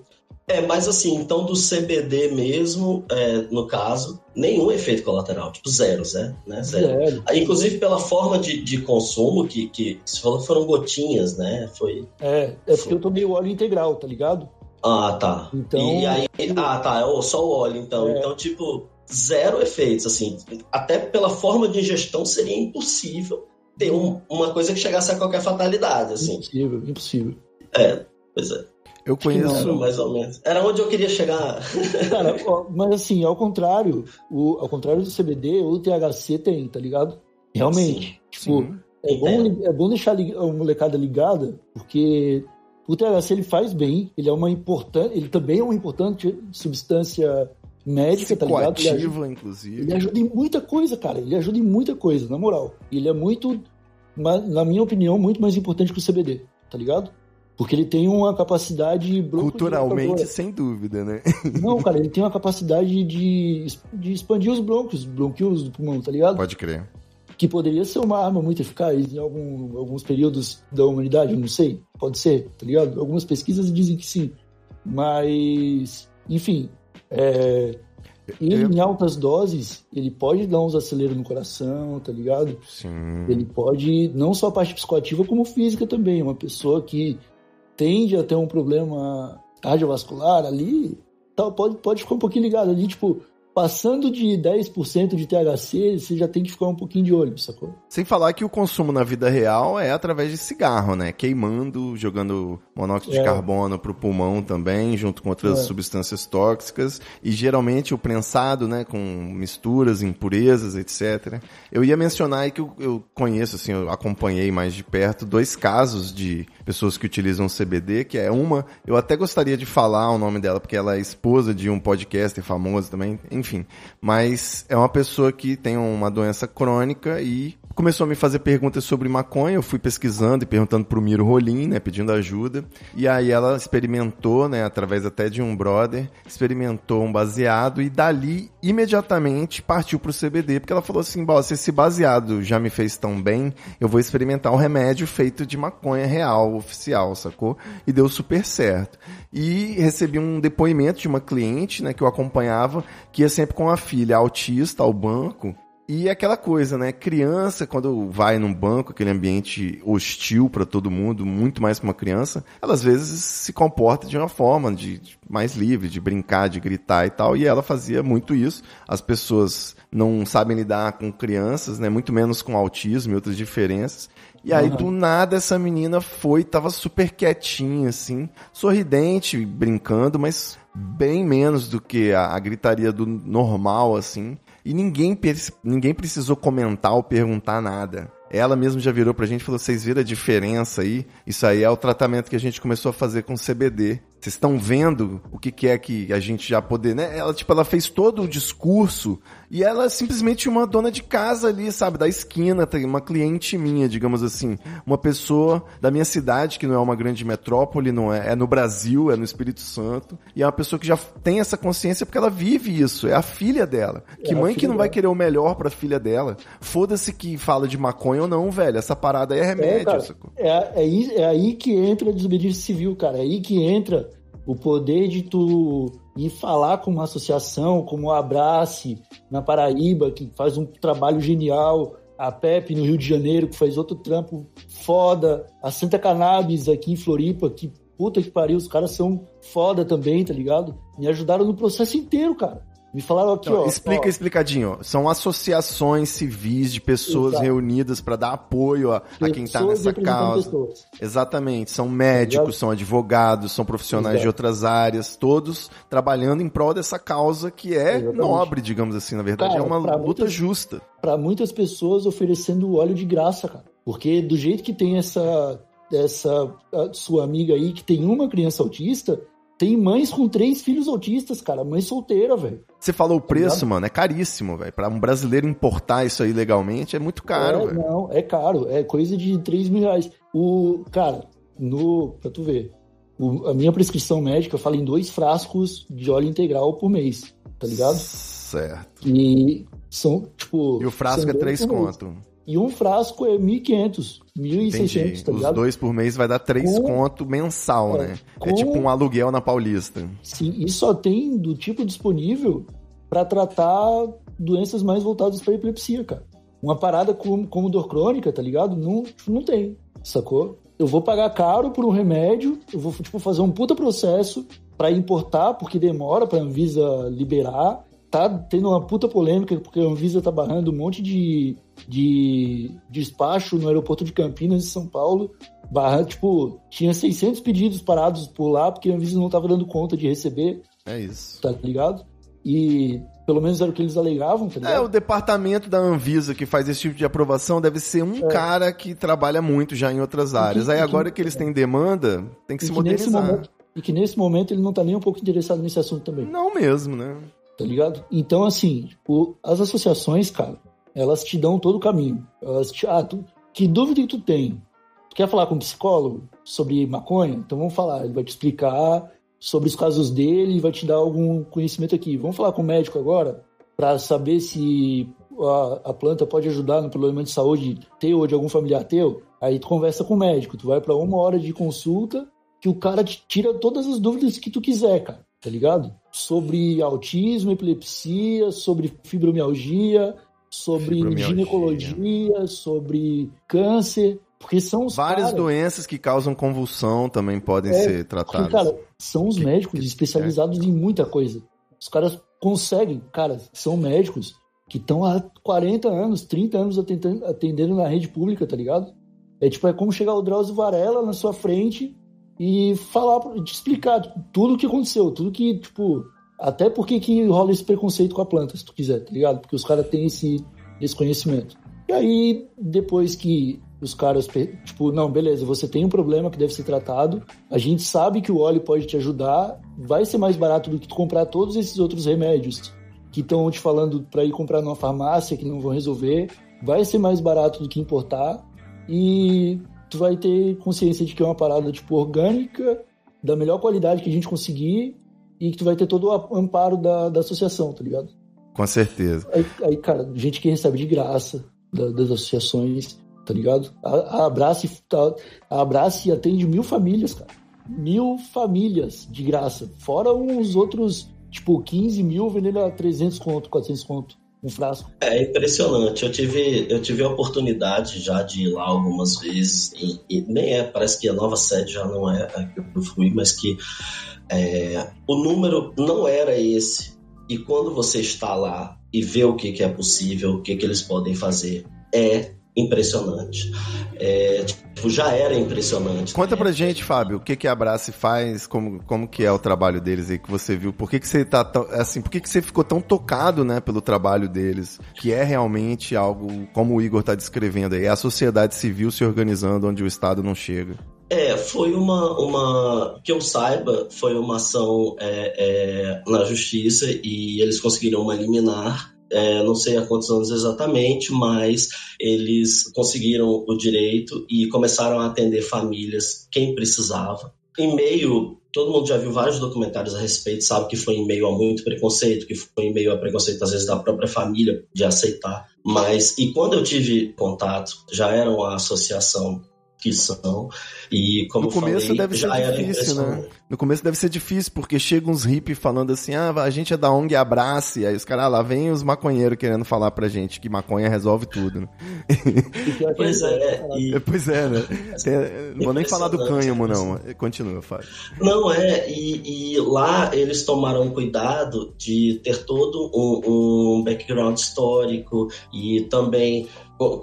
É, mas assim, então do CBD mesmo, é, no caso, nenhum efeito colateral, tipo zero, Zé, né? Zero. Zero. Aí, inclusive pela forma de, de consumo, que, que você falou que foram gotinhas, né? Foi. É, é porque eu tomei o óleo integral, tá ligado? Ah, tá. Então- E aí, ah, tá, é só o óleo, então. É. Então, tipo, zero efeitos, assim. Até pela forma de ingestão seria impossível ter um- uma coisa que chegasse a qualquer fatalidade, assim. Impossível, impossível. É, pois é. Eu que não, conheço. mais ou menos. Era onde eu queria chegar. Cara, ó, mas assim, ao contrário, o, ao contrário do CBD, o THC tem, tá ligado? Realmente. Tipo, Sim. é bom, é bom deixar a molecada ligada, porque o THC ele faz bem, ele é uma importante, ele também é uma importante substância médica, tá ligado? Ele ajuda, inclusive. ele ajuda em muita coisa, cara. Ele ajuda em muita coisa, na moral. Ele é muito, na minha opinião, muito mais importante que o CBD, tá ligado? Porque ele tem uma capacidade Culturalmente, sem dúvida, né? Não, cara, ele tem uma capacidade de, de expandir os brônquios, bronquíolos do pulmão, tá ligado? Pode crer. Que poderia ser uma arma muito eficaz em algum- alguns períodos da humanidade, não sei. Pode ser, tá ligado? Algumas pesquisas dizem que sim. Mas, enfim, é, E Eu- em altas doses, ele pode dar uns aceleros no coração, tá ligado? Sim. Ele pode, não só a parte psicoativa, como física também. Uma pessoa que tende a ter um problema cardiovascular ali, tal, pode, pode ficar um pouquinho ligado ali, tipo, passando de 10% de THC, você já tem que ficar um pouquinho de olho, sacou? Sem falar que o consumo na vida real é através de cigarro, né? Queimando, jogando monóxido de É. carbono pro pulmão também, junto com outras É. substâncias tóxicas. E geralmente o prensado, né? Com misturas, impurezas, etc. Eu ia mencionar aí que eu, eu conheço, assim, eu acompanhei mais de perto dois casos de pessoas que utilizam CBD, que é uma, eu até gostaria de falar o nome dela, porque ela é esposa de um podcaster famoso também, enfim. Mas é uma pessoa que tem uma doença crônica e começou a me fazer perguntas sobre maconha. Eu fui pesquisando e perguntando pro Miro Rolim, né, pedindo ajuda. E aí ela experimentou, né, através até de um brother, experimentou um baseado e dali imediatamente partiu pro CBD, porque ela falou assim: "Bom, se esse baseado já me fez tão bem, eu vou experimentar um remédio feito de maconha real, oficial, sacou? E deu super certo. E recebi um depoimento de uma cliente, né, que eu acompanhava, que ia sempre com a filha autista ao banco. E aquela coisa, né? Criança, quando vai num banco, aquele ambiente hostil para todo mundo, muito mais para uma criança, ela às vezes se comporta de uma forma de, de mais livre, de brincar, de gritar e tal. E ela fazia muito isso. As pessoas não sabem lidar com crianças, né? Muito menos com autismo e outras diferenças. E aí, Uhum. do nada, essa menina foi, tava super quietinha, assim, sorridente, brincando, mas bem menos do que a, a gritaria do normal, assim. E ninguém, ninguém precisou comentar ou perguntar nada. Ela mesma já virou pra gente e falou: vocês viram a diferença aí? Isso aí é o tratamento que a gente começou a fazer com CBD. Vocês estão vendo o que, que é que a gente já poder, né? Ela, tipo, ela fez todo o discurso e ela é simplesmente uma dona de casa ali, sabe? Da esquina, uma cliente minha, digamos assim. Uma pessoa da minha cidade, que não é uma grande metrópole, não é, é no Brasil, é no Espírito Santo. E é uma pessoa que já tem essa consciência porque ela vive isso. É a filha dela. Que É mãe que não vai dela. querer o melhor pra filha dela? Foda-se que fala de maconha ou não, velho. Essa parada aí é remédio, É, cara, é, é, aí, é aí que entra a desobediência civil, cara. É aí que entra o poder de tu ir falar com uma associação como a Abrace, na Paraíba, que faz um trabalho genial, a PEP no Rio de Janeiro, que faz outro trampo foda, a Santa Cannabis aqui em Floripa, que puta que pariu, os caras são foda também, tá ligado? Me ajudaram no processo inteiro, cara. Me falaram aqui, Não, ó. explica ó, explicadinho. São associações civis de pessoas Exato. reunidas pra dar apoio a, a quem tá pessoas nessa causa. pessoas. Exatamente. São médicos, Exato. são advogados, são profissionais Exato. de outras áreas, todos trabalhando em prol dessa causa que é Exatamente. nobre, digamos assim. Na verdade, Cara, é uma luta muitas- justa. Pra muitas pessoas oferecendo óleo de graça, cara. Porque do jeito que tem essa, essa sua amiga aí que tem uma criança autista, tem mães com três filhos autistas, cara. Mãe solteira, velho. Você falou o preço, ligado? mano, é caríssimo, velho. Pra um brasileiro importar isso aí legalmente é muito caro, é, velho. não, é caro. É coisa de 3 mil reais. O, cara, no, pra tu ver, o- a minha prescrição médica fala em dois frascos de óleo integral por mês, tá ligado? Certo. E são, tipo... E o frasco é 3 por mês. E um frasco é 1.500, Entendi. 1.600, tá Os ligado? dois por mês vai dar 3 Com- conto mensal, É, né? É com- tipo um aluguel na Paulista. Sim, e só tem do tipo disponível para tratar doenças mais voltadas para epilepsia, cara. Uma parada como, como dor crônica, tá ligado? Não, não tem, sacou? Eu vou pagar caro por um remédio, eu vou tipo, fazer um puta processo para importar, porque demora pra Anvisa liberar. Tá tendo uma puta polêmica, porque a Anvisa tá barrando um monte de, de despacho no aeroporto de Campinas, em São Paulo. Barra, tipo, tinha 600 pedidos parados por lá, porque a Anvisa não tava dando conta de receber É isso. tá ligado? E pelo menos era o que eles alegavam, tá É, ligado? o departamento da Anvisa que faz esse tipo de aprovação deve ser um cara que trabalha muito já em outras áreas. Aí É. que- agora que eles têm demanda, tem que se que modernizar. momento, e que nesse momento ele não tá nem um pouco interessado nesse assunto também, Não mesmo, né? tá ligado? Então, assim, o- as associações, cara, elas te dão todo o caminho. Elas te, ah, tu, que dúvida que tu tem? Tu quer falar com um psicólogo sobre maconha? Então vamos falar, ele vai te explicar sobre os casos dele e vai te dar algum conhecimento aqui. Vamos falar com o médico agora para saber se a, a planta pode ajudar no problema de saúde teu ou de algum familiar teu. Aí tu conversa com o médico, tu vai para uma hora de consulta que o cara te tira todas as dúvidas que tu quiser, cara. tá ligado? Sobre autismo, epilepsia, sobre fibromialgia, sobre ginecologia, sobre câncer, porque são os Várias caras- doenças que causam convulsão também podem É, ser porque, tratadas. cara, são os Que- médicos que- especializados em muita coisa. Os caras conseguem, cara, são médicos que estão há 40 anos, 30 anos atendendo, atendendo na rede pública, tá ligado? É tipo, é como chegar o Drauzio Varela na sua frente e falar, te explicar tipo, tudo o que aconteceu, tudo que, tipo, até porque que rola esse preconceito com a planta, se tu quiser, tá ligado? Porque os caras têm esse, esse conhecimento. E aí, depois que os caras, tipo, não, beleza, você tem um problema que deve ser tratado, a gente sabe que o óleo pode te ajudar, vai ser mais barato do que tu comprar todos esses outros remédios que estão te falando para ir comprar numa farmácia que não vão resolver, vai ser mais barato do que importar e tu vai ter consciência de que é uma parada tipo orgânica, da melhor qualidade que a gente conseguir e que tu vai ter todo o amparo da, da associação, tá ligado? Com certeza. Aí, aí, cara, gente que recebe de graça da- das associações, tá ligado? A, a Abrace, tá- a Abrace atende mil famílias, cara. Mil famílias de graça. Fora uns outros, tipo, 15 mil vendendo a 300 conto, 400 conto, frasco. É impressionante. Eu tive, eu tive a oportunidade já de ir lá algumas vezes, e, e nem é, parece que a nova sede já não é a que eu fui, mas que é, o número não era esse. E quando você está lá e vê o que, que é possível, o que, que eles podem fazer, é impressionante. É, tipo, já era impressionante. Conta pra gente, Fábio, o que que a Abrace faz, como, como que é o trabalho deles aí que você viu? Por que que você tá tão, assim, por que que você ficou tão tocado, né, pelo trabalho deles? Que é realmente algo, como o Igor tá descrevendo aí, é a sociedade civil se organizando onde o Estado não chega. É, foi uma, uma. Que eu saiba, foi uma ação é, é, na justiça e eles conseguiram uma liminar. É, não sei há quantos anos exatamente, mas eles conseguiram o direito e começaram a atender famílias, quem precisava. Em meio, todo mundo já viu vários documentários a respeito, sabe que foi em meio a muito preconceito, que foi em meio a preconceito às vezes da própria família de aceitar. Mas, e quando eu tive contato, já era uma associação que são, e como No começo falei, deve ser difícil, né? No começo deve ser difícil, porque chega uns hippies falando assim, ah, a gente é da ONG Abrace, aí os caras, ah, lá vem os maconheiros querendo falar pra gente que maconha resolve tudo, né? E Pois é, e, Pois é, né? Tem- não vou nem falar do cânhamo, não. Continua, Fábio. Não, é, e, e lá eles tomaram cuidado de ter todo um, um background histórico e também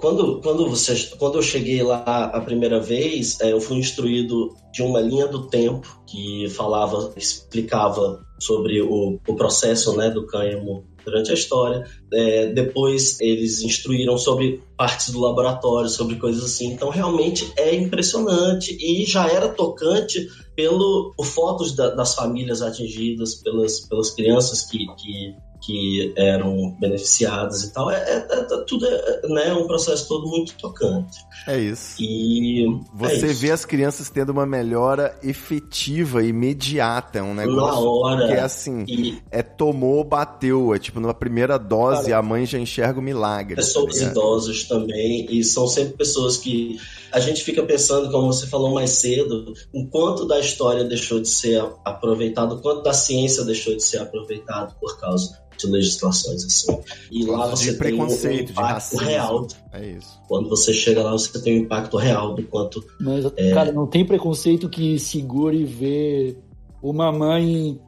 quando, quando, você, quando eu cheguei lá a primeira vez, é, eu fui instruído de uma linha do tempo que falava, explicava sobre o, o processo né, do cânhamo durante a história. É, depois eles instruíram sobre partes do laboratório, sobre coisas assim. Então realmente é impressionante e já era tocante pelo fotos da- das famílias atingidas, pelas, pelas crianças que, que, que eram beneficiadas e tal. É, é- é- tudo é né, um processo todo muito tocante. É isso. E Você é isso. vê as crianças tendo uma melhora efetiva, imediata. É um na negócio hora que é assim, e é tomou, bateu. É tipo, na primeira dose, a mãe já enxerga o milagre. tá pessoas ligado? idosas também, e são sempre pessoas que a gente fica pensando, como você falou mais cedo, o quanto da história deixou de ser aproveitado, o quanto da ciência deixou de ser aproveitado por causa de legislações assim. E lá você tem um preconceito, de impacto racismo. real. É isso. Quando você chega lá, você tem um impacto real do quanto Mas, É. cara, não tem preconceito que segure ver uma mãe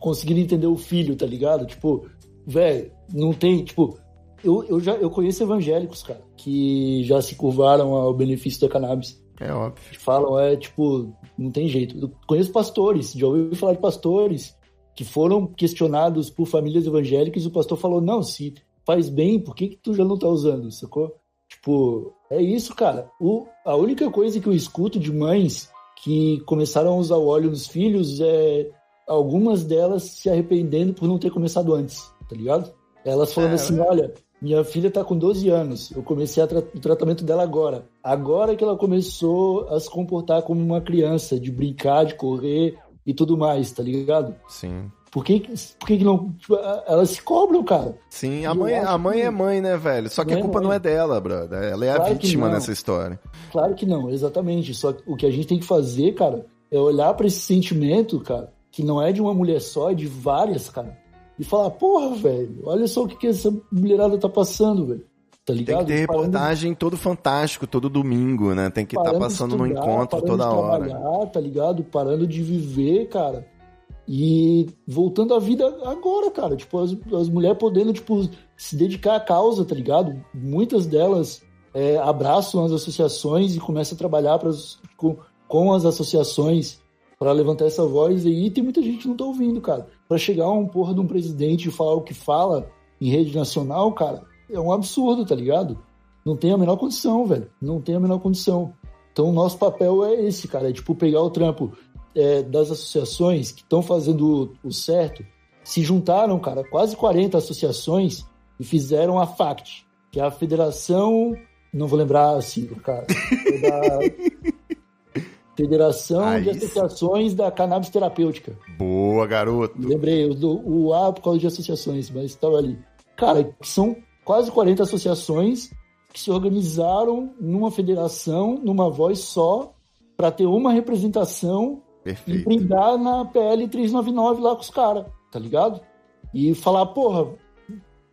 conseguindo entender o filho, tá ligado? Tipo, velho, não tem, tipo, eu, eu já eu conheço evangélicos, cara, que já se curvaram ao benefício da cannabis. É óbvio. Que falam, é, tipo, não tem jeito. Eu conheço pastores, já ouvi falar de pastores que foram questionados por famílias evangélicas e o pastor falou, não, se faz bem, por que que tu já não tá usando, sacou? Tipo, é isso, cara. O, a única coisa que eu escuto de mães que começaram a usar o óleo nos filhos é algumas delas se arrependendo por não ter começado antes, tá ligado? Elas falando É, assim, olha, minha filha tá com 12 anos, eu comecei tra o tratamento dela agora. Agora que ela começou a se comportar como uma criança, de brincar, de correr e tudo mais, tá ligado? Sim. Por que, que- por que, que não. tipo, a- elas se cobram, cara. Sim, a mãe, a mãe que- é mãe, né, velho? Só que a Mãe é culpa mãe. não é dela, brother. Ela é a Claro que vítima nessa história. Claro que não, exatamente. Só que o que a gente tem que fazer, cara, é olhar pra esse sentimento, cara, que não é de uma mulher só, é de várias, cara. E falar, porra, velho, olha só o que, que essa mulherada tá passando, velho. Tá ligado? Tem que ter reportagem todo fantástico, todo domingo, né? Tem que estar de passando no estudar, encontro parando toda de hora. trabalhar, tá ligado? Parando de viver, cara. E voltando à vida agora, cara. Tipo, as, as mulheres podendo, tipo, se dedicar à causa, tá ligado? Muitas delas é, abraçam as associações e começam a trabalhar pras, com, com as associações para levantar essa voz aí. E tem muita gente que não tá ouvindo, cara. Pra chegar um porra de um presidente e falar o que fala em rede nacional, cara, é um absurdo, tá ligado? Não tem a menor condição, velho. Não tem a menor condição. Então, o nosso papel é esse, cara. É tipo pegar o trampo é, das associações que estão fazendo o, o certo, se juntaram, cara, quase 40 associações e fizeram a FACT, que é a Federação. Não vou lembrar a sigla, cara. É da Federação Aí de. Associações da Cannabis Terapêutica. Boa, garoto. Lembrei, dou o A por causa de associações, mas estava ali. Cara, são quase 40 associações que se organizaram numa federação, numa voz só, para ter uma representação e Perfeito. brindar na PL 399 lá com os caras, tá ligado? E falar, porra,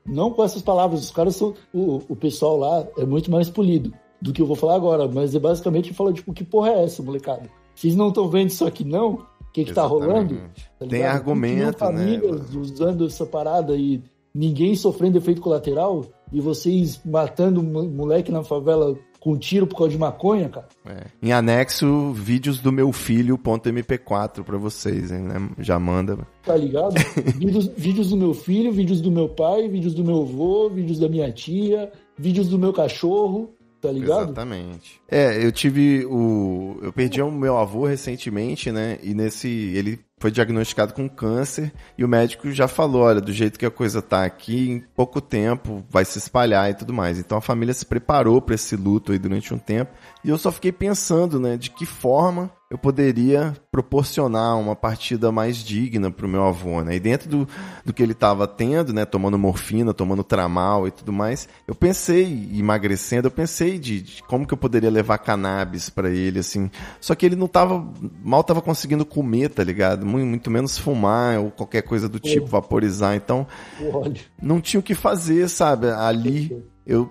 não com essas palavras, os caras são. O, o pessoal lá é muito mais polido do que eu vou falar agora, mas é basicamente falar, tipo, que porra é essa, molecada? Vocês não estão vendo isso aqui, não? O que que tá rolando? Tá Tem argumento, Tinham né? usando essa parada e ninguém sofrendo efeito colateral e vocês matando moleque na favela com um tiro por causa de maconha, cara. É. Em anexo, vídeos do meu filho.mp4 pra vocês, hein, né? Já manda. Tá ligado? vídeos, vídeos do meu filho, vídeos do meu pai, vídeos do meu avô, vídeos da minha tia, vídeos do meu cachorro, tá ligado? Exatamente. É, eu tive o. Eu perdi o meu avô recentemente, né? E nesse. Ele foi diagnosticado com câncer e o médico já falou: olha, do jeito que a coisa tá aqui, em pouco tempo vai se espalhar e tudo mais. Então a família se preparou para esse luto aí durante um tempo. E eu só fiquei pensando, né, de que forma eu poderia proporcionar uma partida mais digna pro meu avô, né? E dentro do, do que ele estava tendo, né, tomando morfina, tomando tramal e tudo mais, eu pensei, emagrecendo, eu pensei de, de como que eu poderia levar cannabis para ele, assim. Só que ele não tava, mal tava conseguindo comer, tá ligado? Muito, menos fumar ou qualquer coisa do tipo, vaporizar. Então, não tinha o que fazer, sabe? Ali eu,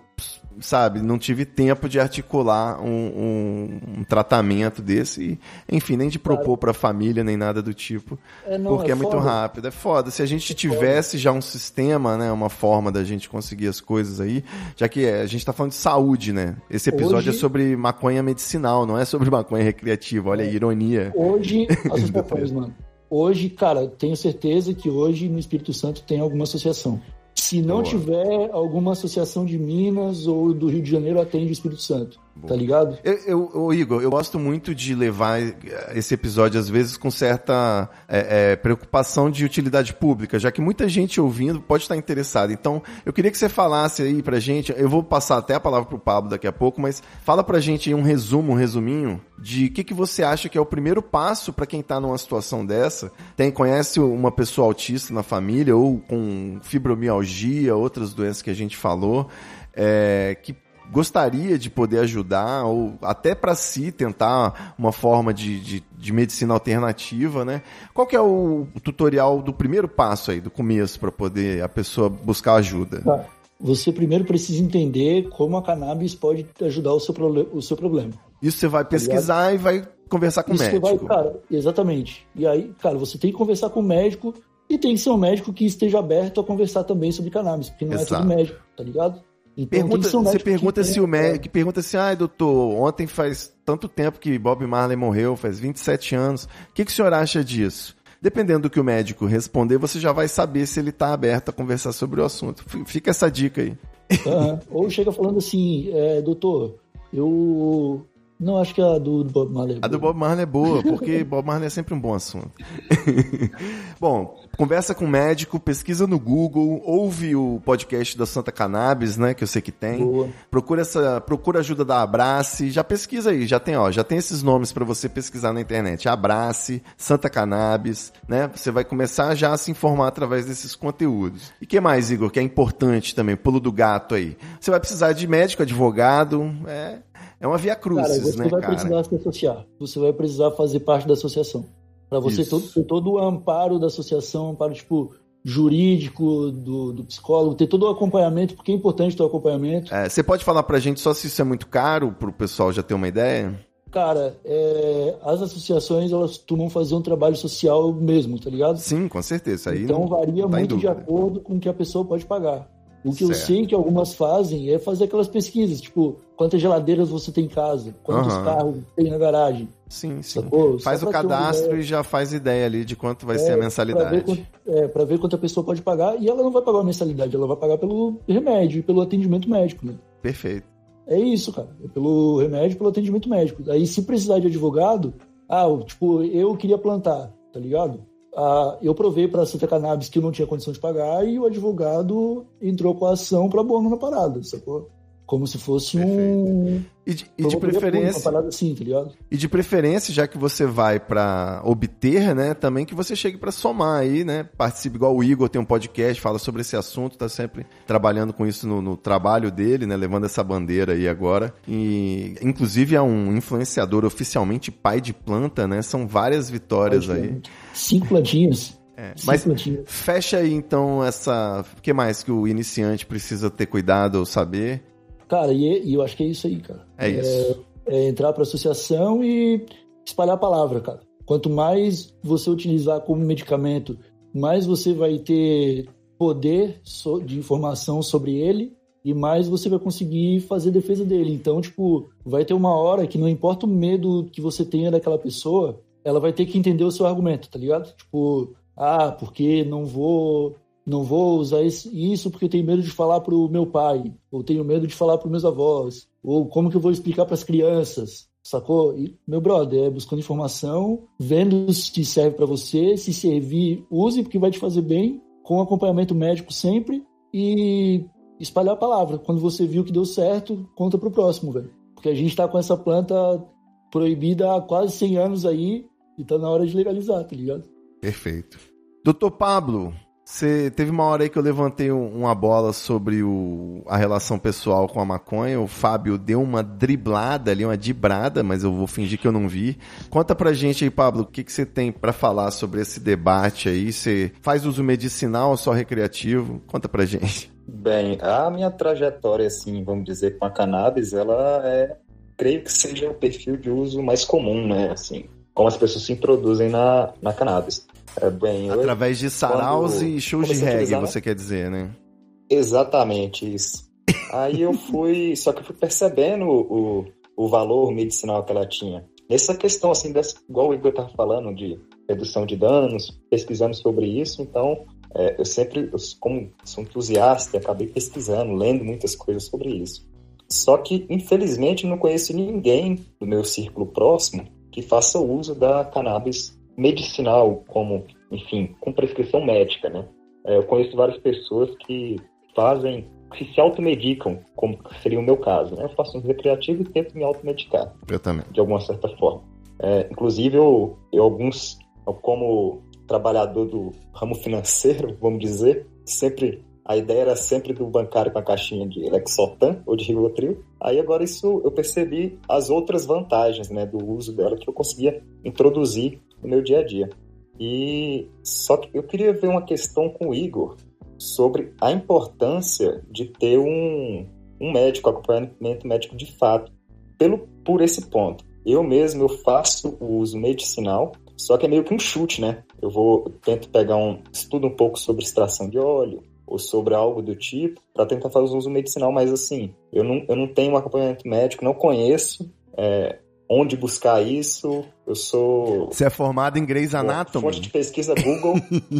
sabe, não tive tempo de articular um, um- um tratamento desse, e, enfim, nem de propor pra família, nem nada do tipo, É, não, porque é, é muito rápido, é foda. Se a gente tivesse já um sistema, né, uma forma da gente conseguir as coisas aí, já que é, a gente tá falando de saúde, né? Esse episódio Hoje- é sobre maconha medicinal, não é sobre maconha recreativa, olha a ironia. Hoje, associações, mano. Hoje, cara, tenho certeza que hoje no Espírito Santo tem alguma associação. Se não Boa. tiver alguma associação de Minas ou do Rio de Janeiro, atende o Espírito Santo. Tá ligado? Eu, eu, ô, Igor, eu gosto muito de levar esse episódio, às vezes, com certa é, é, preocupação de utilidade pública, já que muita gente ouvindo pode estar interessada. Então, eu queria que você falasse aí pra gente, eu vou passar até a palavra pro Pablo daqui a pouco, mas fala pra gente aí um resumo, um resuminho, de o que, que você acha que é o primeiro passo pra quem tá numa situação dessa. Tem, conhece uma pessoa autista na família, ou com fibromialgia, outras doenças que a gente falou, é, que gostaria de poder ajudar, ou até para si tentar uma forma de, de, de medicina alternativa, né? Qual que é o tutorial do primeiro passo aí, do começo, para poder a pessoa buscar ajuda? Tá. Você primeiro precisa entender como a cannabis pode ajudar o seu, o seu problema. Isso você vai pesquisar e vai conversar com o Isso você médico. vai, cara, exatamente. E aí, cara, você tem que conversar com o médico e tem que ser um médico que esteja aberto a conversar também sobre cannabis, porque não é Exato. todo médico, tá ligado? Então, Pergunta, um você que pergunta se o tenha- médico pergunta assim, ai doutor, ontem faz tanto tempo que Bob Marley morreu, faz 27 anos. O que, que o senhor acha disso? Dependendo do que o médico responder, você já vai saber se ele está aberto a conversar sobre o assunto. Fica essa dica aí. Aham. Ou chega falando assim, é, doutor, eu. Não, acho que a do, do Bob Marley. A do Bob Marley é boa, porque Bob Marley é sempre um bom assunto. bom, conversa com o médico, pesquisa no Google, ouve o podcast da Santa Cannabis, né, que eu sei que tem. Boa. Procura essa, procura ajuda da Abrace, já pesquisa aí, já tem, ó, já tem esses nomes para você pesquisar na internet. Abrace, Santa Cannabis, né? Você vai começar já a se informar através desses conteúdos. E que mais, Igor, que é importante também, pulo do gato aí. Você vai precisar de médico, advogado, é, é uma via Cara, crucis, você né, vai cara? precisar se associar. Você vai precisar fazer parte da associação Para você Isso. todo, ter todo o amparo da associação, amparo, tipo, jurídico do, do psicólogo, ter todo o acompanhamento, porque é importante ter o acompanhamento. É, você pode falar pra gente só se isso é muito caro, pro pessoal já ter uma ideia? Cara, é, as associações, elas costumam fazer um trabalho social mesmo, tá ligado? Sim, com certeza. Aí então não, varia não tá muito de acordo com o que a pessoa pode pagar. O que eu Certo. sei que algumas fazem é fazer aquelas pesquisas, tipo, quantas geladeiras você tem em casa, quantos Aham. carros tem na garagem, Sim, sim. sacou? Só Faz o pra cadastro e já faz ideia ali de quanto vai É, ser a Pra ver, mensalidade. quanto, é, pra ver quanto a pessoa pode pagar, e ela não vai pagar a mensalidade, ela vai pagar pelo remédio e pelo atendimento médico, né? Perfeito. É isso, cara. É pelo remédio e pelo atendimento médico. Aí, se precisar de advogado, ah, eu, tipo, eu queria plantar, tá ligado? Ah, eu provei pra Santa Cannabis que eu não tinha condição de pagar e o advogado entrou com a ação pra bono na parada, sacou? Como se fosse um. E de, e de preferência, Uma parada assim, tá ligado? e de preferência, já que você vai pra obter, né, também que você chegue pra somar aí, né, participe igual o Igor tem um podcast, fala sobre esse assunto, tá sempre trabalhando com isso no, no trabalho dele, né, levando essa bandeira aí agora. E inclusive é um influenciador oficialmente pai de planta, né? São várias vitórias aí. Cinco plantinhas. É, Cinco mas fecha aí então essa, o que mais que o iniciante precisa ter cuidado ou saber? Cara, e, e eu acho que é isso aí, cara. É isso. é entrar para associação e espalhar a palavra, cara. Quanto mais você utilizar como medicamento, mais você vai ter poder de informação sobre ele e mais você vai conseguir fazer defesa dele. Então, tipo, vai ter uma hora que não importa o medo que você tenha daquela pessoa, ela vai ter que entender o seu argumento, tá ligado? Tipo, ah, porque não vou não vou usar isso porque tenho medo de falar pro meu pai, ou tenho medo de falar pros meus avós, ou como que eu vou explicar pras crianças, sacou? E, meu brother, é buscando informação, vendo se serve pra você, se servir, use porque vai te fazer bem, com acompanhamento médico sempre e espalhar a palavra. Quando você viu que deu certo, conta pro próximo, velho. Porque a gente tá com essa planta proibida há quase 100 anos aí e tá na hora de legalizar, tá ligado? Perfeito. Doutor Pablo, você teve uma hora aí que eu levantei um- uma bola sobre o, a relação pessoal com a maconha. O Fábio deu uma driblada ali, uma dibrada, mas eu vou fingir que eu não vi. Conta pra gente aí, Pablo, o que que você tem pra falar sobre esse debate aí? Você faz uso medicinal ou só recreativo? Conta pra gente. Bem, a minha trajetória, assim, vamos dizer, com a cannabis, ela é, creio que seja o perfil de uso mais comum, né, assim, como as pessoas se introduzem na, na cannabis. É, bem, Através de saraus e shows de reggae, utilizar, você quer dizer, né? Exatamente isso. Aí eu fui, só que eu fui percebendo o, o valor medicinal que ela tinha. Nessa questão, assim, dessa, igual o Igor estava falando, de redução de danos, pesquisando sobre isso, então é, eu sempre, eu, como sou entusiasta, acabei pesquisando, lendo muitas coisas sobre isso. Só que, infelizmente, não conheço ninguém do meu círculo próximo que faça uso da cannabis medicinal, como, enfim, com prescrição médica, né? É, eu conheço várias pessoas que fazem, que se automedicam, como seria o meu caso, né? Eu faço um recreativo e tento me automedicar também. de alguma certa forma. É, inclusive, eu, eu alguns, eu como trabalhador do ramo financeiro, vamos dizer, sempre a ideia era sempre do bancário com a caixinha de Lexotan ou de Rivotril. Aí agora isso eu percebi as outras vantagens, né, do uso dela que eu conseguia introduzir no meu dia a dia. E só que eu queria ver uma questão com o Igor sobre a importância de ter um, um médico, acompanhamento médico de fato, pelo por esse ponto. Eu mesmo eu faço o uso medicinal, só que é meio que um chute, né? Eu vou eu tento pegar um estudo um pouco sobre extração de óleo ou sobre algo do tipo para tentar fazer uso medicinal, mas assim, eu não, eu não tenho um acompanhamento médico, não conheço é, onde buscar isso. Eu sou Você é formado em Grey's Anatomy? Fonte de pesquisa Google.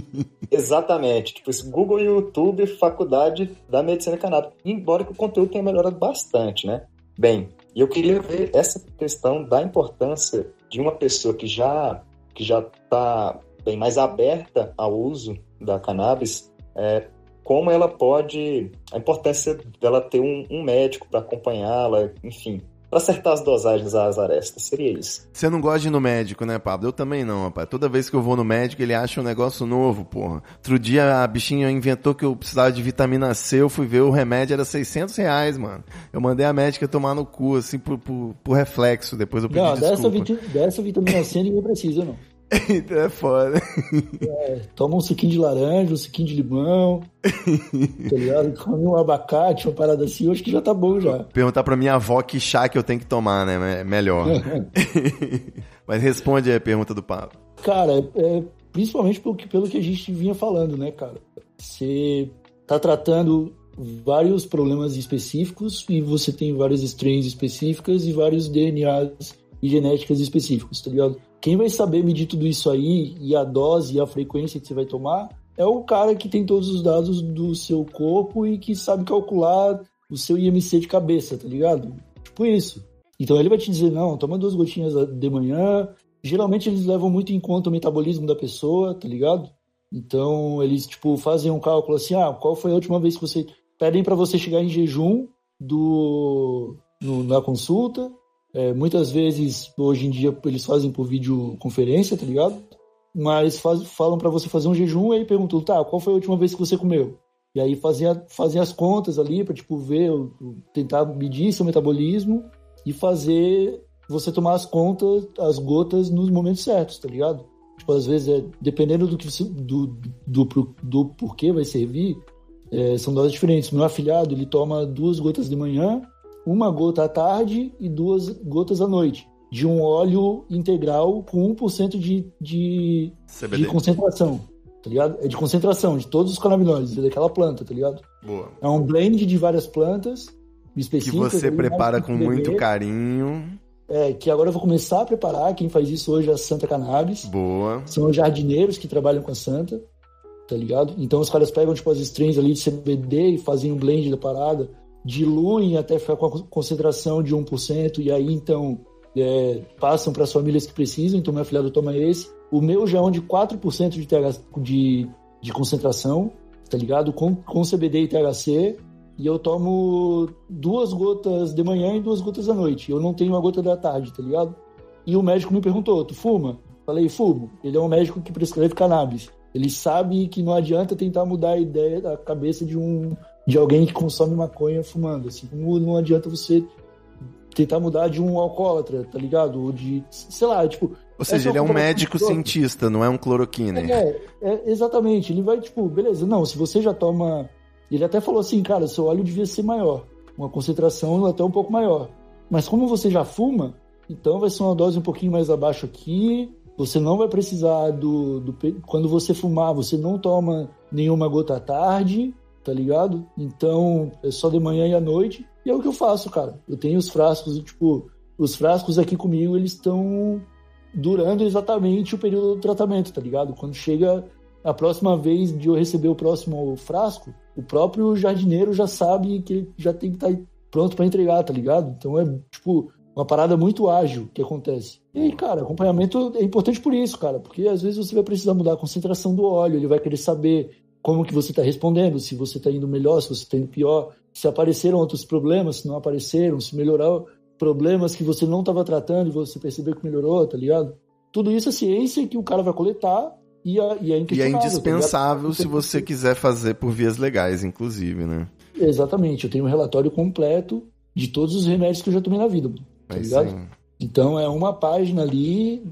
Exatamente. Tipo, Google, YouTube, faculdade da medicina canábica. Embora que o conteúdo tenha melhorado bastante, né? Bem, e eu queria ver essa questão da importância de uma pessoa que já que já está bem mais aberta ao uso da cannabis, é, como ela pode a importância dela ter um, um médico para acompanhá-la, enfim, para acertar as dosagens às arestas. Seria isso. Você não gosta de ir no médico, né, Pablo? Eu também não, rapaz. Toda vez que eu vou no médico, ele acha um negócio novo, porra. Outro dia a bichinha inventou que eu precisava de vitamina C, eu fui ver, o remédio era 600 reais, mano. Eu mandei a médica tomar no cu, assim, por, por, por reflexo. Depois eu pedi Não, dessa, desculpa. dessa vitamina C ninguém precisa, não. É foda. É, toma um suquinho de laranja, um suquinho de limão, tá ligado? Come um abacate, uma parada assim, eu acho que já tá bom já. Perguntar pra minha avó que chá que eu tenho que tomar, né? Melhor. Mas responde a pergunta do Pablo. Cara, é, principalmente pelo que, pelo que a gente vinha falando, né, cara? Você tá tratando vários problemas específicos e você tem várias strains específicas e vários DNAs e genéticas específicos, tá ligado? Quem vai saber medir tudo isso aí e a dose e a frequência que você vai tomar é o cara que tem todos os dados do seu corpo e que sabe calcular o seu IMC de cabeça, tá ligado? Tipo isso. Então ele vai te dizer, não, toma duas gotinhas de manhã. Geralmente eles levam muito em conta o metabolismo da pessoa, tá ligado? Então eles, tipo, fazem um cálculo assim, ah, qual foi a última vez que você... Pedem para você chegar em jejum do... No, na consulta, é, muitas vezes, hoje em dia, eles fazem por videoconferência, tá ligado? Mas faz, falam para você fazer um jejum e aí perguntam, tá, qual foi a última vez que você comeu? E aí fazem, as contas ali para tipo, ver, tentar medir seu metabolismo e fazer você tomar as contas, as gotas nos momentos certos, tá ligado? Tipo, às vezes, é, dependendo do, que você, do, do, do, do porquê vai servir, é, são doses diferentes. Meu afilhado, ele toma duas gotas de manhã uma gota à tarde e duas gotas à noite, de um óleo integral com 1% de, de, de concentração, tá ligado? É de concentração de todos os canabinoides, daquela planta, tá ligado? Boa. É um blend de várias plantas específicas. Que você prepara com muito carinho. É, que agora eu vou começar a preparar. Quem faz isso hoje é a Santa Cannabis. Boa. São os jardineiros que trabalham com a Santa, tá ligado? Então os caras pegam, tipo, as strains ali de CBD e fazem um blend da parada diluem até ficar com a concentração de 1%, e aí então é, passam para as famílias que precisam, então meu afiliado toma esse. O meu já é de 4% de, TH, de, de concentração, tá ligado? Com, com CBD e THC, e eu tomo duas gotas de manhã e duas gotas à noite. Eu não tenho uma gota da tarde, tá ligado? E o médico me perguntou: tu fuma? Falei, fumo. Ele é um médico que prescreve cannabis. Ele sabe que não adianta tentar mudar a ideia da cabeça de um de alguém que consome maconha fumando. Assim, como não adianta você tentar mudar de um alcoólatra, tá ligado? Ou de, sei lá, tipo... Ou seja, ele é um médico cientista, não é um cloroquina. É, é, exatamente. Ele vai, tipo, beleza, não, se você já toma... Ele até falou assim, cara, seu óleo devia ser maior. Uma concentração até um pouco maior. Mas como você já fuma, então vai ser uma dose um pouquinho mais abaixo aqui. Você não vai precisar do, do... Quando você fumar, você não toma nenhuma gota à tarde tá ligado? Então, é só de manhã e à noite. E é o que eu faço, cara. Eu tenho os frascos, tipo, os frascos aqui comigo, eles estão durando exatamente o período do tratamento, tá ligado? Quando chega a próxima vez de eu receber o próximo frasco, o próprio jardineiro já sabe que já tem que estar tá pronto para entregar, tá ligado? Então é, tipo, uma parada muito ágil que acontece. E aí, cara, acompanhamento é importante por isso, cara, porque às vezes você vai precisar mudar a concentração do óleo, ele vai querer saber como que você está respondendo, se você está indo melhor, se você está indo pior, se apareceram outros problemas, se não apareceram, se melhoraram problemas que você não estava tratando e você percebeu que melhorou, tá ligado? Tudo isso é ciência que o cara vai coletar e é, e é, e é tá indispensável tá se você quiser fazer por vias legais, inclusive, né? Exatamente, eu tenho um relatório completo de todos os remédios que eu já tomei na vida, tá ligado? Sim. Então é uma página ali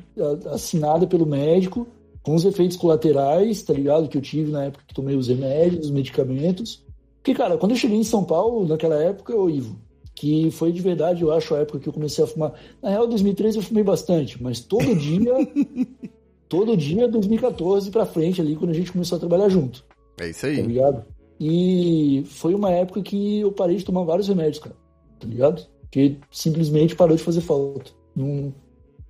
assinada pelo médico com os efeitos colaterais, tá ligado? Que eu tive na época que tomei os remédios, os medicamentos. Porque, cara, quando eu cheguei em São Paulo, naquela época, eu, Ivo, que foi de verdade, eu acho, a época que eu comecei a fumar. Na real, 2013 eu fumei bastante, mas todo dia, todo dia, 2014 pra frente ali, quando a gente começou a trabalhar junto. É isso aí. Tá ligado? E foi uma época que eu parei de tomar vários remédios, cara. Tá ligado? Que simplesmente parou de fazer falta. Não,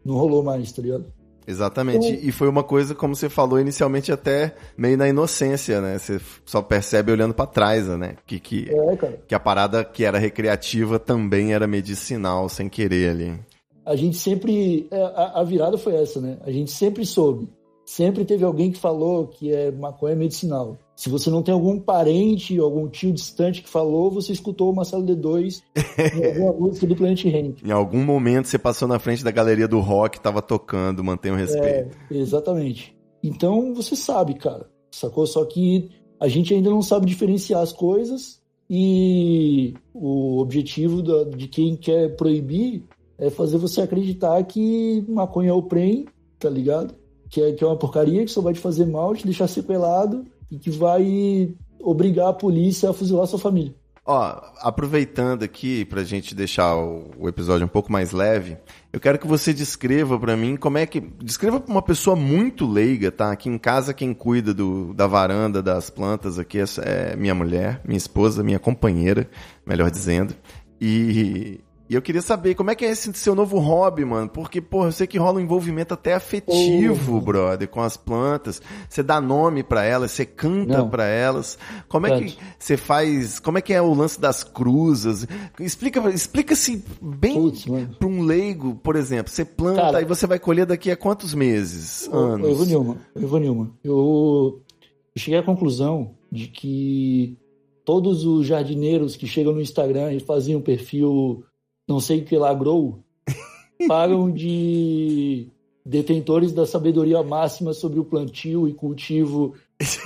não rolou mais, tá ligado? Exatamente. Então... E foi uma coisa, como você falou inicialmente, até meio na inocência, né? Você só percebe olhando para trás, né? Que, que, é, que a parada que era recreativa também era medicinal, sem querer ali. A gente sempre. É, a, a virada foi essa, né? A gente sempre soube. Sempre teve alguém que falou que é maconha medicinal. Se você não tem algum parente, algum tio distante que falou, você escutou o Marcelo D2 em alguma música do Planet Ramp. Em algum momento você passou na frente da galeria do rock, tava tocando, mantenha o respeito. É, exatamente. Então você sabe, cara, sacou? Só que a gente ainda não sabe diferenciar as coisas e o objetivo da, de quem quer proibir é fazer você acreditar que maconha é o prem, tá ligado? que é, que é uma porcaria, que só vai te fazer mal, te deixar sequelado e que vai obrigar a polícia a fuzilar sua família. Ó, aproveitando aqui pra gente deixar o, episódio um pouco mais leve, eu quero que você descreva para mim como é que. Descreva pra uma pessoa muito leiga, tá? Aqui em casa, quem cuida do, da varanda, das plantas aqui é minha mulher, minha esposa, minha companheira, melhor dizendo. E e eu queria saber como é que é esse seu novo hobby, mano. Porque, pô, eu sei que rola um envolvimento até afetivo, oh. brother, com as plantas. Você dá nome para elas, você canta para elas. Como é que você faz? Como é que é o lance das cruzas? Explica, explica assim bem para um leigo, por exemplo. Você planta Cara, e você vai colher daqui a quantos meses, anos? Eu vou Nilma, eu vou Nilma. Eu cheguei à conclusão de que todos os jardineiros que chegam no Instagram e faziam um perfil não sei o que lá grow, pagam de detentores da sabedoria máxima sobre o plantio e cultivo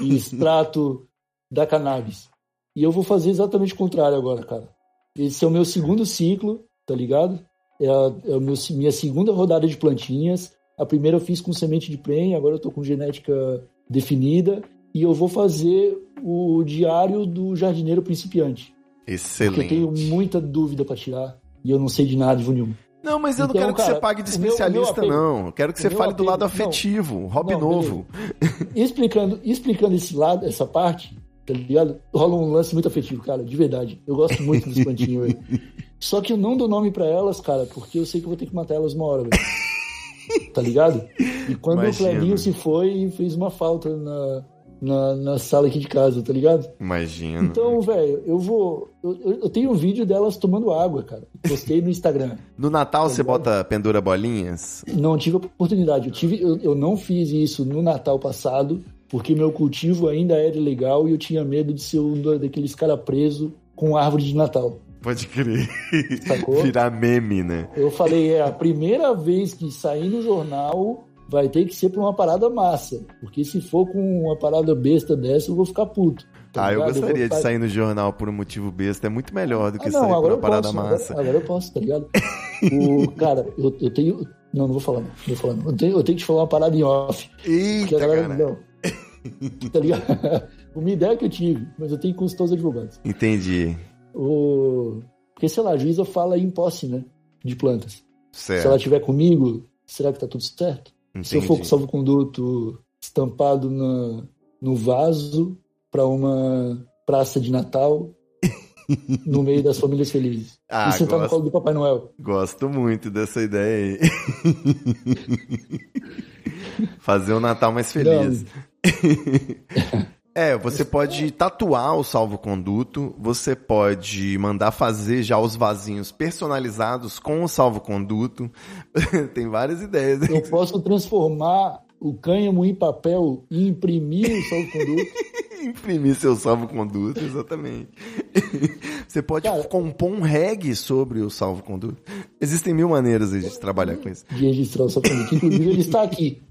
e extrato da cannabis. E eu vou fazer exatamente o contrário agora, cara. Esse é o meu segundo ciclo, tá ligado? É a, é a meu, minha segunda rodada de plantinhas. A primeira eu fiz com semente de prem, agora eu tô com genética definida. E eu vou fazer o diário do jardineiro principiante. Excelente. Porque eu tenho muita dúvida para tirar e eu não sei de nada de Nilma. Não, mas eu então, não quero cara, que você pague de especialista, meu, meu apego, não. Eu quero que você fale apego, do lado afetivo, não, hobby não, novo. explicando, explicando esse lado, essa parte, tá ligado? Rola um lance muito afetivo, cara, de verdade. Eu gosto muito dos plantinhos, velho. Só que eu não dou nome para elas, cara, porque eu sei que eu vou ter que matar elas uma hora, velho. Tá ligado? E quando Imagina. o Clebinho se foi, fez uma falta na, na, na sala aqui de casa, tá ligado? Imagina. Então, velho, eu vou. Eu, eu, tenho um vídeo delas tomando água, cara. Postei no Instagram. No Natal tá você bota pendura bolinhas? Não tive oportunidade. Eu, tive, eu, eu não fiz isso no Natal passado, porque meu cultivo ainda era ilegal e eu tinha medo de ser um daqueles cara preso com árvore de Natal. Pode crer. Sacou? Virar meme, né? Eu falei, é a primeira vez que saí no jornal vai ter que ser pra uma parada massa. Porque se for com uma parada besta dessa, eu vou ficar puto. Tá ah, ligado? eu gostaria eu de sair no jornal por um motivo besta. É muito melhor do que ah, não, sair por uma parada posso, massa. Agora, agora, eu posso, tá ligado? o, cara, eu, eu tenho. Não, não vou falar, não. não vou falar, não. Eu, tenho, eu tenho que te falar uma parada em off. Eita, a galera, cara. Não. Tá ligado? uma ideia que eu tive, mas eu tenho que consultar os advogados. Entendi. O... Porque, sei lá, a juíza fala em posse, né? De plantas. Certo. Se ela estiver comigo, será que tá tudo certo? Entendi. Se eu for com salvo-conduto estampado na, no vaso para uma praça de Natal no meio das famílias felizes. Ah, e sentar no colo do Papai Noel. Gosto muito dessa ideia aí. Fazer o Natal mais feliz. É, você pode tatuar o salvo-conduto, você pode mandar fazer já os vasinhos personalizados com o salvo-conduto. Tem várias ideias. Eu posso transformar o cânhamo em papel e imprimir o salvo-conduto. imprimir seu salvo-conduto, exatamente. Você pode Cara, compor um reggae sobre o salvo-conduto. Existem mil maneiras de trabalhar com isso. De registrar o salvo-conduto. Inclusive, ele está aqui.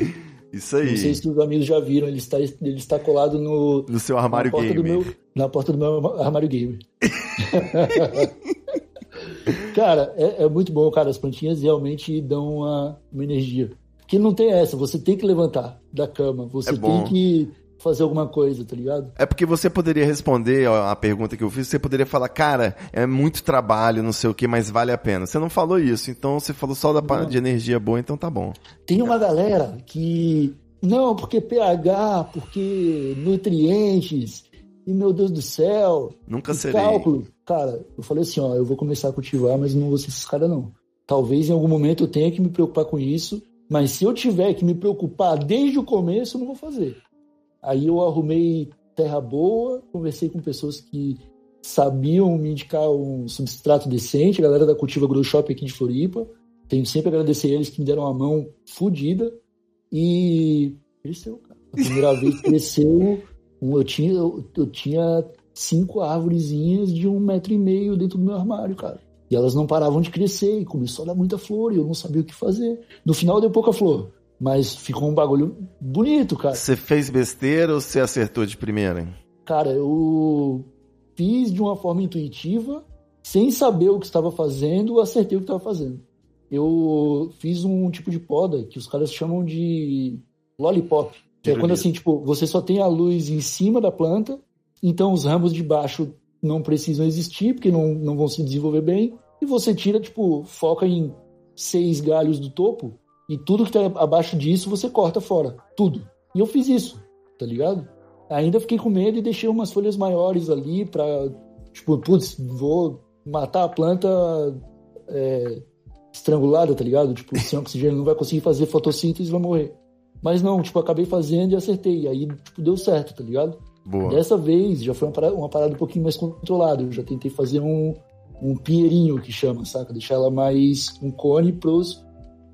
Isso aí. Não sei se os amigos já viram, ele está, ele está colado no. No seu armário na gamer. Meu, na porta do meu armário gamer. cara, é, é, muito bom, cara. As plantinhas realmente dão uma, uma energia. Porque não tem essa, você tem que levantar da cama, você é tem que fazer alguma coisa, tá ligado? É porque você poderia responder a pergunta que eu fiz, você poderia falar, cara, é muito trabalho, não sei o que, mas vale a pena. Você não falou isso, então você falou só da parte de energia boa, então tá bom. Tem uma galera que. Não, porque pH, porque nutrientes, e meu Deus do céu. Nunca serei. Cálculo. Cara, eu falei assim, ó, eu vou começar a cultivar, mas não vou ser esses caras, não. Talvez em algum momento eu tenha que me preocupar com isso, mas se eu tiver que me preocupar desde o começo, eu não vou fazer. Aí eu arrumei terra boa, conversei com pessoas que sabiam me indicar um substrato decente, a galera da Cultiva Grow Shop aqui de Floripa. Tenho sempre a agradecer eles que me deram uma mão fodida. E cresceu, cara. A primeira vez cresceu, eu tinha, eu, eu tinha cinco árvorezinhas de um metro e meio dentro do meu armário, cara. E elas não paravam de crescer e começou a dar muita flor e eu não sabia o que fazer. No final deu pouca flor. Mas ficou um bagulho bonito, cara. Você fez besteira ou você acertou de primeira? Cara, eu fiz de uma forma intuitiva, sem saber o que estava fazendo, acertei o que estava fazendo. Eu fiz um tipo de poda que os caras chamam de lollipop. Que é quando assim, tipo, você só tem a luz em cima da planta, então os ramos de baixo não precisam existir, porque não, não vão se desenvolver bem, e você tira, tipo, foca em seis galhos do topo, e tudo que tá abaixo disso você corta fora. Tudo. E eu fiz isso, tá ligado? Ainda fiquei com medo e deixei umas folhas maiores ali pra, tipo, putz, vou matar a planta é, estrangulada, tá ligado? Tipo, sem oxigênio não vai conseguir fazer fotossíntese e vai morrer. Mas não, tipo, acabei fazendo e acertei. E aí, tipo, deu certo, tá ligado? Boa. Dessa vez já foi uma parada, uma parada um pouquinho mais controlada. Eu já tentei fazer um, um pinheirinho que chama, saca? Deixar ela mais um cone pros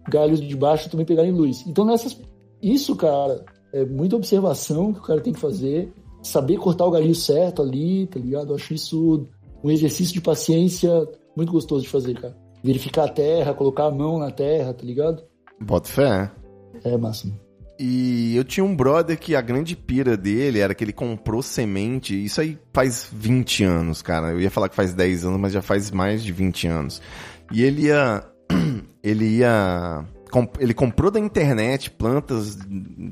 galhos de baixo também pegarem luz. Então nessas. Isso, cara, é muita observação que o cara tem que fazer. Saber cortar o galinho certo ali, tá ligado? Eu acho isso um exercício de paciência muito gostoso de fazer, cara. Verificar a terra, colocar a mão na terra, tá ligado? Bota fé. É máximo. E eu tinha um brother que a grande pira dele era que ele comprou semente. Isso aí faz 20 anos, cara. Eu ia falar que faz 10 anos, mas já faz mais de 20 anos. E ele ia. Ele ia. Ele comprou da internet plantas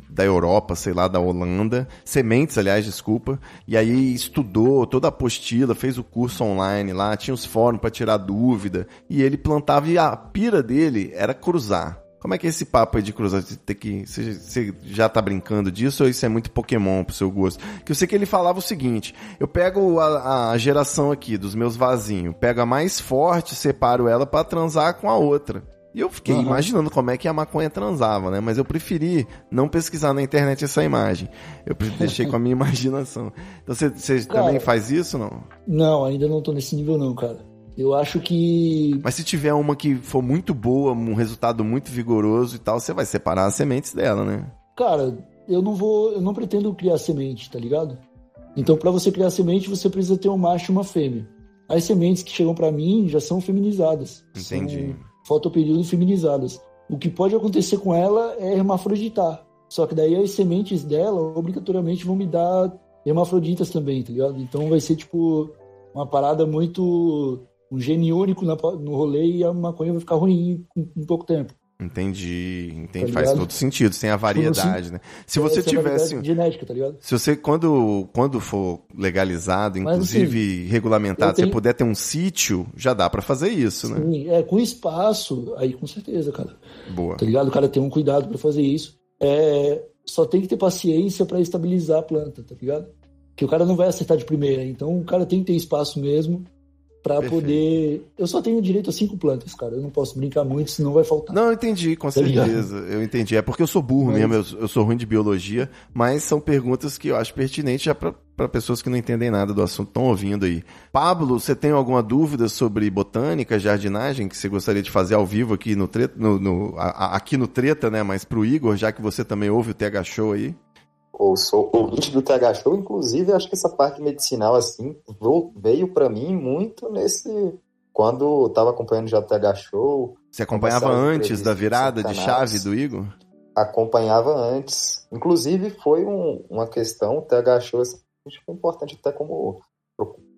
da Europa, sei lá, da Holanda, sementes, aliás, desculpa, e aí estudou toda a apostila, fez o curso online lá, tinha os fóruns para tirar dúvida, e ele plantava e a pira dele era cruzar. Como é que é esse papo aí de cruzar? Que, você, você, já tá brincando disso ou isso é muito Pokémon pro seu gosto? Que eu sei que ele falava o seguinte: eu pego a, a geração aqui dos meus vasinhos, pego a mais forte, separo ela para transar com a outra. E eu fiquei uhum. imaginando como é que a maconha transava, né? Mas eu preferi não pesquisar na internet essa imagem. Eu deixei com a minha imaginação. Então você, você cara, também faz isso, não? Não, ainda não tô nesse nível não, cara. Eu acho que. Mas se tiver uma que for muito boa, um resultado muito vigoroso e tal, você vai separar as sementes dela, né? Cara, eu não vou. Eu não pretendo criar semente, tá ligado? Então, para você criar semente, você precisa ter um macho e uma fêmea. As sementes que chegam para mim já são feminizadas. Entendi. São fotoperíodo feminizadas. O que pode acontecer com ela é hermafroditar. Só que daí as sementes dela obrigatoriamente vão me dar hermafroditas também, tá ligado? Então vai ser tipo uma parada muito um gene único no rolê e a maconha vai ficar ruim em, em pouco tempo. Entendi, entendi. Tá Faz todo sentido, sem a tipo, variedade, né? Se você tivesse. Genética, tá ligado? Se você, quando, quando for legalizado, Mas, inclusive assim, regulamentado, tenho... você puder ter um sítio, já dá para fazer isso, Sim, né? Sim, é, com espaço, aí com certeza, cara. Boa. Tá ligado? O cara tem um cuidado para fazer isso. É, só tem que ter paciência para estabilizar a planta, tá ligado? Que o cara não vai acertar de primeira, então o cara tem que ter espaço mesmo para poder. Eu só tenho direito a cinco plantas, cara. Eu não posso brincar muito, senão vai faltar. Não, eu entendi, com tá certeza. eu entendi. É porque eu sou burro mesmo, eu, eu, sou ruim de biologia, mas são perguntas que eu acho pertinentes já para pessoas que não entendem nada do assunto, estão ouvindo aí. Pablo, você tem alguma dúvida sobre botânica, jardinagem, que você gostaria de fazer ao vivo aqui no, treta, no, no a, aqui no Treta, né? Mas pro Igor, já que você também ouve o TH Show aí? Ou sou ouvinte do TH Show, inclusive acho que essa parte medicinal assim veio para mim muito nesse quando eu tava acompanhando já o TH Show. Você acompanhava antes da virada de chave do Igor? Acompanhava antes. Inclusive foi um, uma questão, o TH Show assim, foi importante até como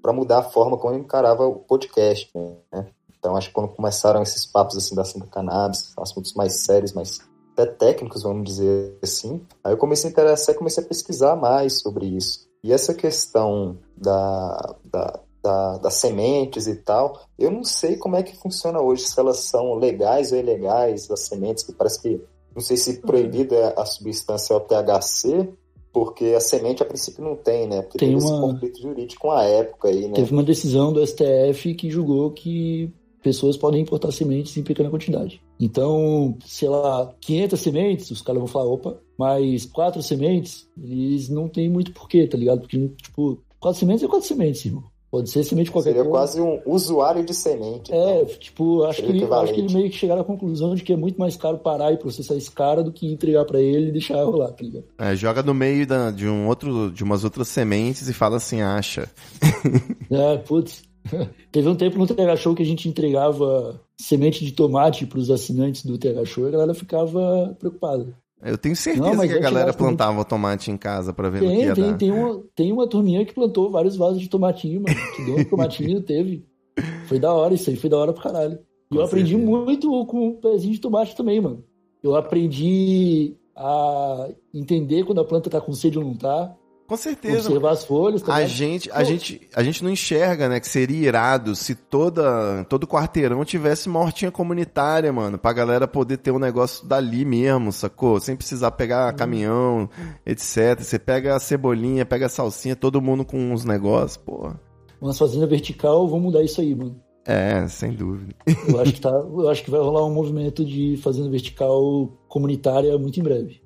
para mudar a forma como eu encarava o podcast, né? Então acho que quando começaram esses papos assim da Santa Cannabis, assuntos mais sérios, mais até técnicos, vamos dizer assim. Aí eu comecei a interessar, comecei a pesquisar mais sobre isso. E essa questão da, da, da, das sementes e tal, eu não sei como é que funciona hoje, se elas são legais ou ilegais, as sementes, que parece que, não sei se proibida é a substância é o THC, porque a semente a princípio não tem, né? Porque tem teve uma... esse conflito jurídico com a época aí, né? Teve uma decisão do STF que julgou que pessoas podem importar sementes em pequena quantidade. Então, sei lá, 500 sementes, os caras vão falar, opa, mas quatro sementes, eles não tem muito porquê, tá ligado? Porque, tipo, quatro sementes é quatro sementes, irmão. Pode ser semente de qualquer Seria coisa. quase um usuário de semente. É, então. tipo, acho que, ele, acho que ele meio que chegaram à conclusão de que é muito mais caro parar e processar esse cara do que entregar para ele e deixar rolar, tá ligado? É, joga no meio da, de um outro, de umas outras sementes e fala assim, acha. é, putz. Teve um tempo no TH Show que a gente entregava semente de tomate para os assinantes do TH Show e a galera ficava preocupada. Eu tenho certeza não, que a galera plantava tomate em casa para ver tem, no que ia tem, dar. Tem uma, tem uma turminha que plantou vários vasos de tomatinho, mano. Que deu um tomatinho, teve. Foi da hora isso aí, foi da hora pro caralho. E eu aprendi muito com um pezinho de tomate também, mano. Eu aprendi a entender quando a planta está com sede ou não está. Com certeza. Observar as folhas. Tá a gente, a gente, a gente não enxerga, né, que seria irado se toda, todo quarteirão tivesse uma hortinha comunitária, mano, pra galera poder ter um negócio dali mesmo, sacou? Sem precisar pegar uhum. caminhão, etc. Você pega a cebolinha, pega a salsinha, todo mundo com uns negócios, porra. Uma fazenda vertical, vamos mudar isso aí, mano. É, sem dúvida. Eu acho que, tá, eu acho que vai rolar um movimento de fazenda vertical comunitária muito em breve.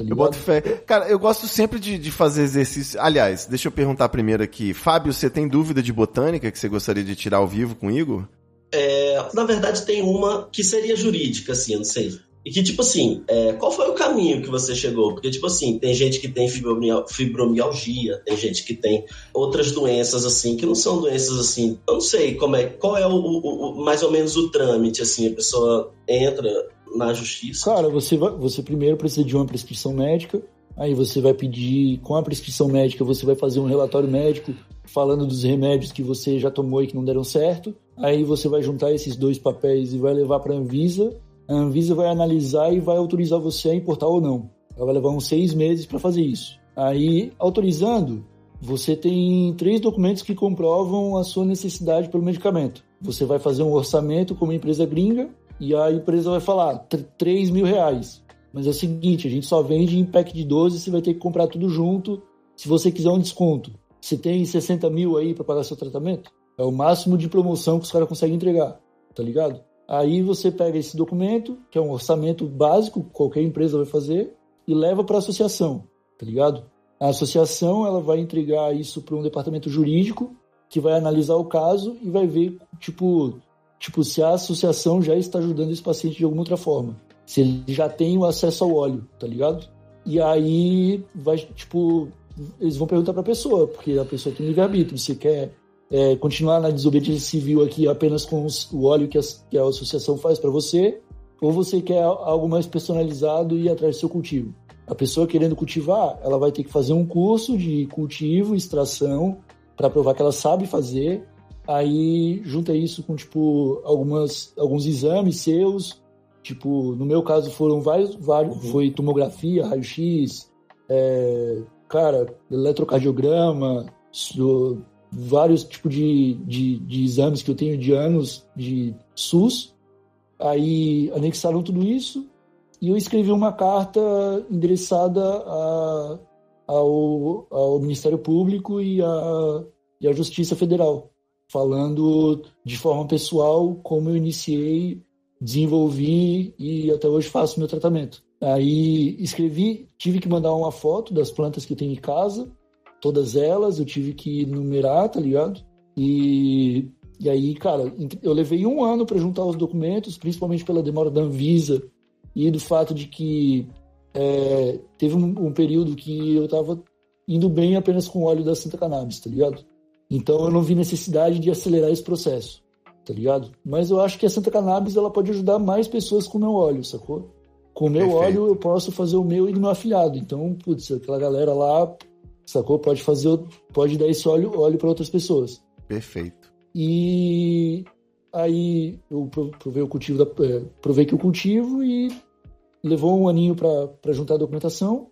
Tá eu boto fé. Cara, eu gosto sempre de, de fazer exercício. Aliás, deixa eu perguntar primeiro aqui. Fábio, você tem dúvida de botânica que você gostaria de tirar ao vivo com o Igor? É, na verdade, tem uma que seria jurídica, assim, eu não sei. E que, tipo assim, é, qual foi o caminho que você chegou? Porque, tipo assim, tem gente que tem fibromialgia, tem gente que tem outras doenças, assim, que não são doenças, assim, eu não sei como é, qual é o, o, o mais ou menos o trâmite, assim, a pessoa entra na justiça. Cara, você, vai, você primeiro precisa de uma prescrição médica, aí você vai pedir, com a prescrição médica, você vai fazer um relatório médico falando dos remédios que você já tomou e que não deram certo, aí você vai juntar esses dois papéis e vai levar para a Anvisa, a Anvisa vai analisar e vai autorizar você a importar ou não. Ela vai levar uns seis meses para fazer isso. Aí, autorizando, você tem três documentos que comprovam a sua necessidade pelo medicamento. Você vai fazer um orçamento com uma empresa gringa e a empresa vai falar 3 mil reais. Mas é o seguinte, a gente só vende em pack de 12, você vai ter que comprar tudo junto. Se você quiser um desconto, você tem 60 mil aí para pagar seu tratamento? É o máximo de promoção que os caras conseguem entregar, tá ligado? Aí você pega esse documento, que é um orçamento básico, qualquer empresa vai fazer, e leva para a associação, tá ligado? A associação ela vai entregar isso para um departamento jurídico que vai analisar o caso e vai ver tipo, tipo se a associação já está ajudando esse paciente de alguma outra forma, se ele já tem o acesso ao óleo, tá ligado? E aí vai tipo eles vão perguntar para a pessoa, porque a pessoa tem livre arbítrio, se quer é, continuar na desobediência civil aqui apenas com os, o óleo que a, que a associação faz para você, ou você quer algo mais personalizado e ir atrás do seu cultivo. A pessoa querendo cultivar, ela vai ter que fazer um curso de cultivo, extração, para provar que ela sabe fazer. Aí junta isso com tipo algumas alguns exames seus, tipo no meu caso foram vários, vários uhum. foi tomografia, raio-x, é, cara, eletrocardiograma, vários tipos de, de, de, exames que eu tenho de anos de SUS. Aí anexaram tudo isso e eu escrevi uma carta endereçada a, ao, ao Ministério Público e à, e à Justiça Federal, falando de forma pessoal como eu iniciei, desenvolvi e até hoje faço meu tratamento. Aí escrevi, tive que mandar uma foto das plantas que eu tenho em casa, todas elas, eu tive que numerar, tá ligado? E, e aí, cara, eu levei um ano para juntar os documentos, principalmente pela demora da Anvisa e do fato de que é, teve um, um, período que eu tava indo bem apenas com óleo da Santa Cannabis, tá ligado? Então eu não vi necessidade de acelerar esse processo, tá ligado? Mas eu acho que a Santa Cannabis ela pode ajudar mais pessoas com o meu óleo, sacou? Com o meu Perfeito. óleo eu posso fazer o meu e do meu afilhado. Então, putz, aquela galera lá sacou? Pode fazer, pode dar esse óleo, óleo para outras pessoas. Perfeito. E aí eu provei o cultivo, da, é, provei que o cultivo e levou um aninho para juntar a documentação.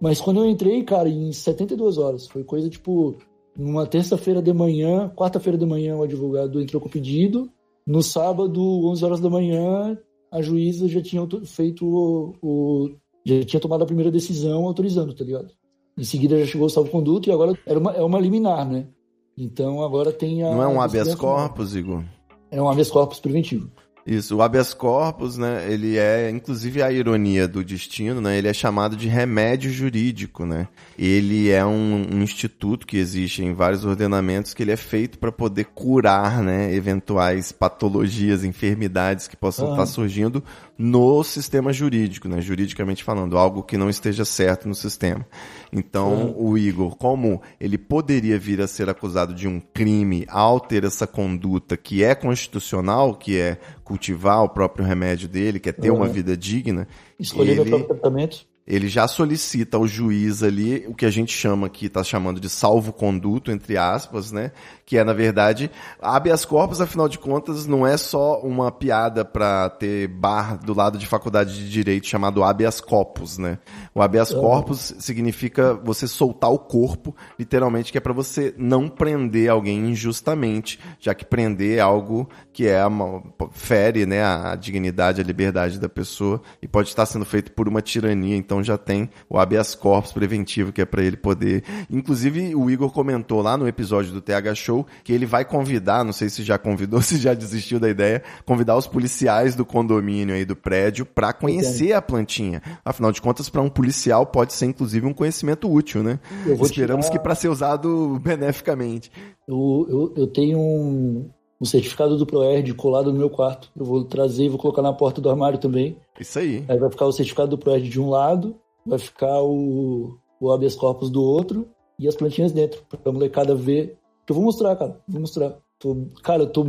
Mas quando eu entrei, cara, em 72 horas, foi coisa tipo, numa terça-feira de manhã, quarta-feira de manhã, o advogado entrou com o pedido. No sábado, 11 horas da manhã, a juíza já tinha feito o, o já tinha tomado a primeira decisão autorizando, tá ligado? Em seguida já chegou o salvo-conduto e agora era uma, é uma liminar, né? Então agora tem a. Não é um habeas corpus, Igor? É um habeas corpus preventivo. Isso, o habeas corpus, né, ele é, inclusive a ironia do destino, né, ele é chamado de remédio jurídico, né. Ele é um, um instituto que existe em vários ordenamentos que ele é feito para poder curar, né, eventuais patologias, enfermidades que possam estar ah. surgindo no sistema jurídico, né, juridicamente falando, algo que não esteja certo no sistema. Então, o Igor, como ele poderia vir a ser acusado de um crime ao ter essa conduta que é constitucional, que é cultivar o próprio remédio dele, que é ter uhum. uma vida digna. Escolher ele... o próprio tratamento. Ele já solicita ao juiz ali o que a gente chama aqui, está chamando de salvo-conduto, entre aspas, né? Que é, na verdade, habeas corpus, afinal de contas, não é só uma piada para ter bar do lado de faculdade de direito chamado habeas corpus, né? O habeas corpus significa você soltar o corpo, literalmente, que é para você não prender alguém injustamente, já que prender é algo que é uma, fere, né, a dignidade, a liberdade da pessoa e pode estar sendo feito por uma tirania, então já tem o habeas corpus preventivo que é para ele poder. Inclusive o Igor comentou lá no episódio do TH Show que ele vai convidar, não sei se já convidou, se já desistiu da ideia, convidar os policiais do condomínio aí do prédio para conhecer a plantinha. Afinal de contas, para um policial pode ser inclusive um conhecimento útil, né? Esperamos tirar... que para ser usado beneficamente. Eu, eu, eu tenho um, um certificado do ProERD colado no meu quarto. Eu vou trazer e vou colocar na porta do armário também. Isso aí. Aí vai ficar o certificado do ProERD de um lado, vai ficar o, o habeas corpus do outro e as plantinhas dentro, pra molecada ver. Eu vou mostrar, cara. Vou mostrar. Tô, cara, eu tô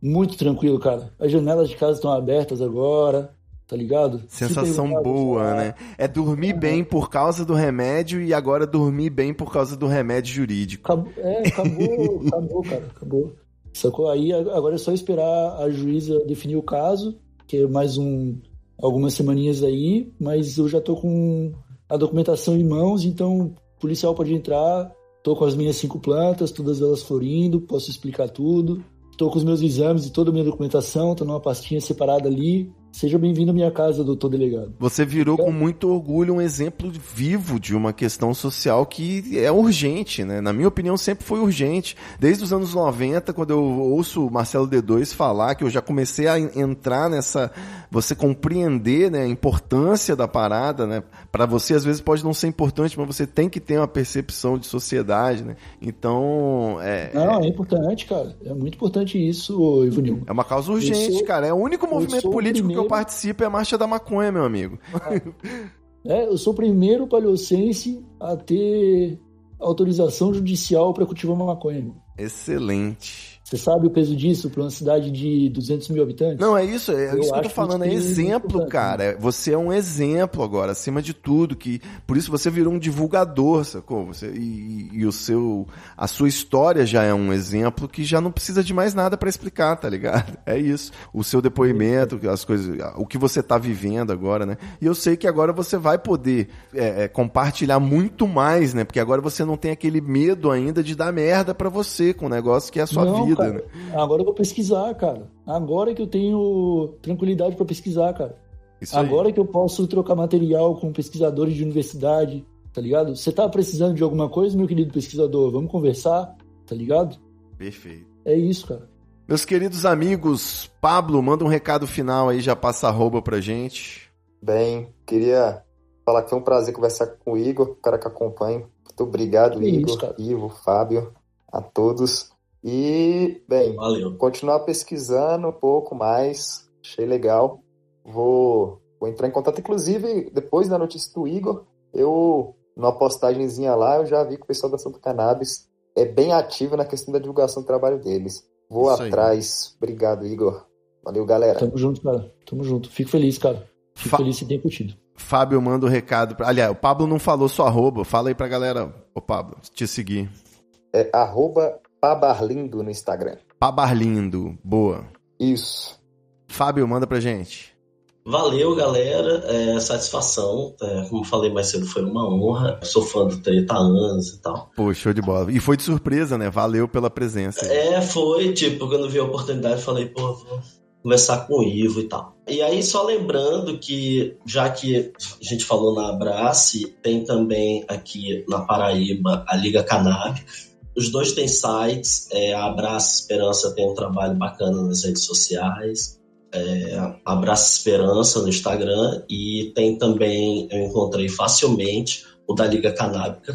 muito tranquilo, cara. As janelas de casa estão abertas agora, tá ligado? Sensação boa, né? É dormir é. bem por causa do remédio e agora dormir bem por causa do remédio jurídico. Acabou, é, acabou, acabou, cara, acabou. Sacou? Aí agora é só esperar a juíza definir o caso, que é mais um algumas semaninhas aí, mas eu já tô com a documentação em mãos, então o policial pode entrar, tô com as minhas cinco plantas, todas elas florindo, posso explicar tudo. Tô com os meus exames e toda a minha documentação, tá numa pastinha separada ali. Seja bem-vindo à minha casa, doutor delegado. Você virou com muito orgulho um exemplo vivo de uma questão social que é urgente, né? Na minha opinião, sempre foi urgente. Desde os anos 90, quando eu ouço o Marcelo D2 falar, que eu já comecei a entrar nessa. Você compreender né, a importância da parada, né? Para você, às vezes, pode não ser importante, mas você tem que ter uma percepção de sociedade, né? Então. É, não, é, é importante, cara. É muito importante isso, Ivanil. É uma causa urgente, sou, cara. É o único movimento político que eu participo é a Marcha da Maconha, meu amigo. É, eu sou o primeiro paliocense a ter autorização judicial para cultivar uma maconha. Excelente. Você sabe o peso disso para uma cidade de 200 mil habitantes? Não, é isso. É eu isso que eu tô falando. É exemplo, cara. Você é um exemplo agora, acima de tudo. que Por isso você virou um divulgador, sacou? Você, e, e o seu, a sua história já é um exemplo que já não precisa de mais nada para explicar, tá ligado? É isso. O seu depoimento, as coisas, o que você tá vivendo agora, né? E eu sei que agora você vai poder é, é, compartilhar muito mais, né? Porque agora você não tem aquele medo ainda de dar merda para você com o negócio que é a sua não, vida cara, né? Agora eu vou pesquisar, cara. Agora que eu tenho tranquilidade para pesquisar, cara. Isso agora aí. que eu posso trocar material com pesquisadores de universidade, tá ligado? Você tá precisando de alguma coisa, meu querido pesquisador? Vamos conversar, tá ligado? Perfeito. É isso, cara. Meus queridos amigos, Pablo, manda um recado final aí, já passa a roupa pra gente. Bem, queria falar que foi um prazer conversar com o Igor, o cara que acompanha. Muito obrigado, que Igor, isso, Ivo, Fábio, a todos. E, bem, Valeu. continuar pesquisando um pouco mais, achei legal. Vou, vou entrar em contato, inclusive, depois da notícia do Igor, eu, numa postagemzinha lá, eu já vi que o pessoal da Santa Cannabis é bem ativo na questão da divulgação do trabalho deles. Vou Isso atrás. Aí. Obrigado, Igor. Valeu, galera. Tamo junto, cara. Tamo junto. Fico feliz, cara. Fico Fa feliz em ter curtido. Fábio manda o um recado. Pra... Aliás, o Pablo não falou sua arroba. Fala aí pra galera, ô Pablo, te seguir. É arroba Pabarlindo no Instagram. Pabarlindo, boa. Isso. Fábio, manda pra gente. Valeu, galera. É, satisfação. É, como falei mais cedo, foi uma honra. Sou fã do Treta há anos e tal. Pô, show de bola. E foi de surpresa, né? Valeu pela presença. É, foi. Tipo, quando vi a oportunidade, falei, pô, vou começar com o Ivo e tal. E aí, só lembrando que, já que a gente falou na Abrace, tem também aqui na Paraíba a Liga Canábica os dois têm sites, é, a Abraça Esperança tem um trabalho bacana nas redes sociais, é, Abraça Esperança no Instagram e tem também, eu encontrei facilmente, o da Liga Canábica,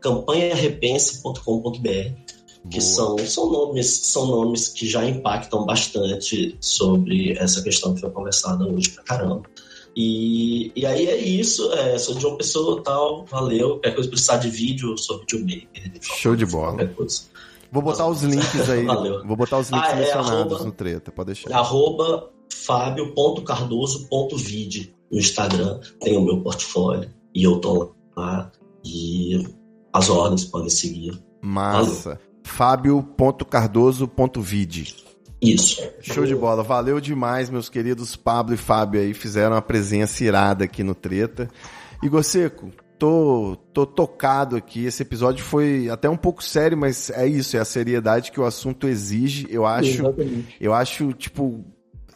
campanharepense.com.br, que são, são, nomes, são nomes que já impactam bastante sobre essa questão que foi conversada hoje pra caramba. E, e aí é isso, é, sou de uma pessoa tal, valeu. Qualquer coisa precisar de vídeo, sou videomaker. Show de bola. Vou botar os links aí. Valeu. Vou botar os links ah, é, arroba, no treta, pode deixar. Arroba fabio.cardoso.vide no Instagram, tem o meu portfólio. e eu tô lá e as ordens podem seguir. Massa. Fábio.cardoso.vide. Isso. Show de bola. Valeu demais, meus queridos Pablo e Fábio aí. Fizeram uma presença irada aqui no Treta. Igor Seco, tô, tô tocado aqui. Esse episódio foi até um pouco sério, mas é isso, é a seriedade que o assunto exige. Eu acho, Exatamente. eu acho, tipo,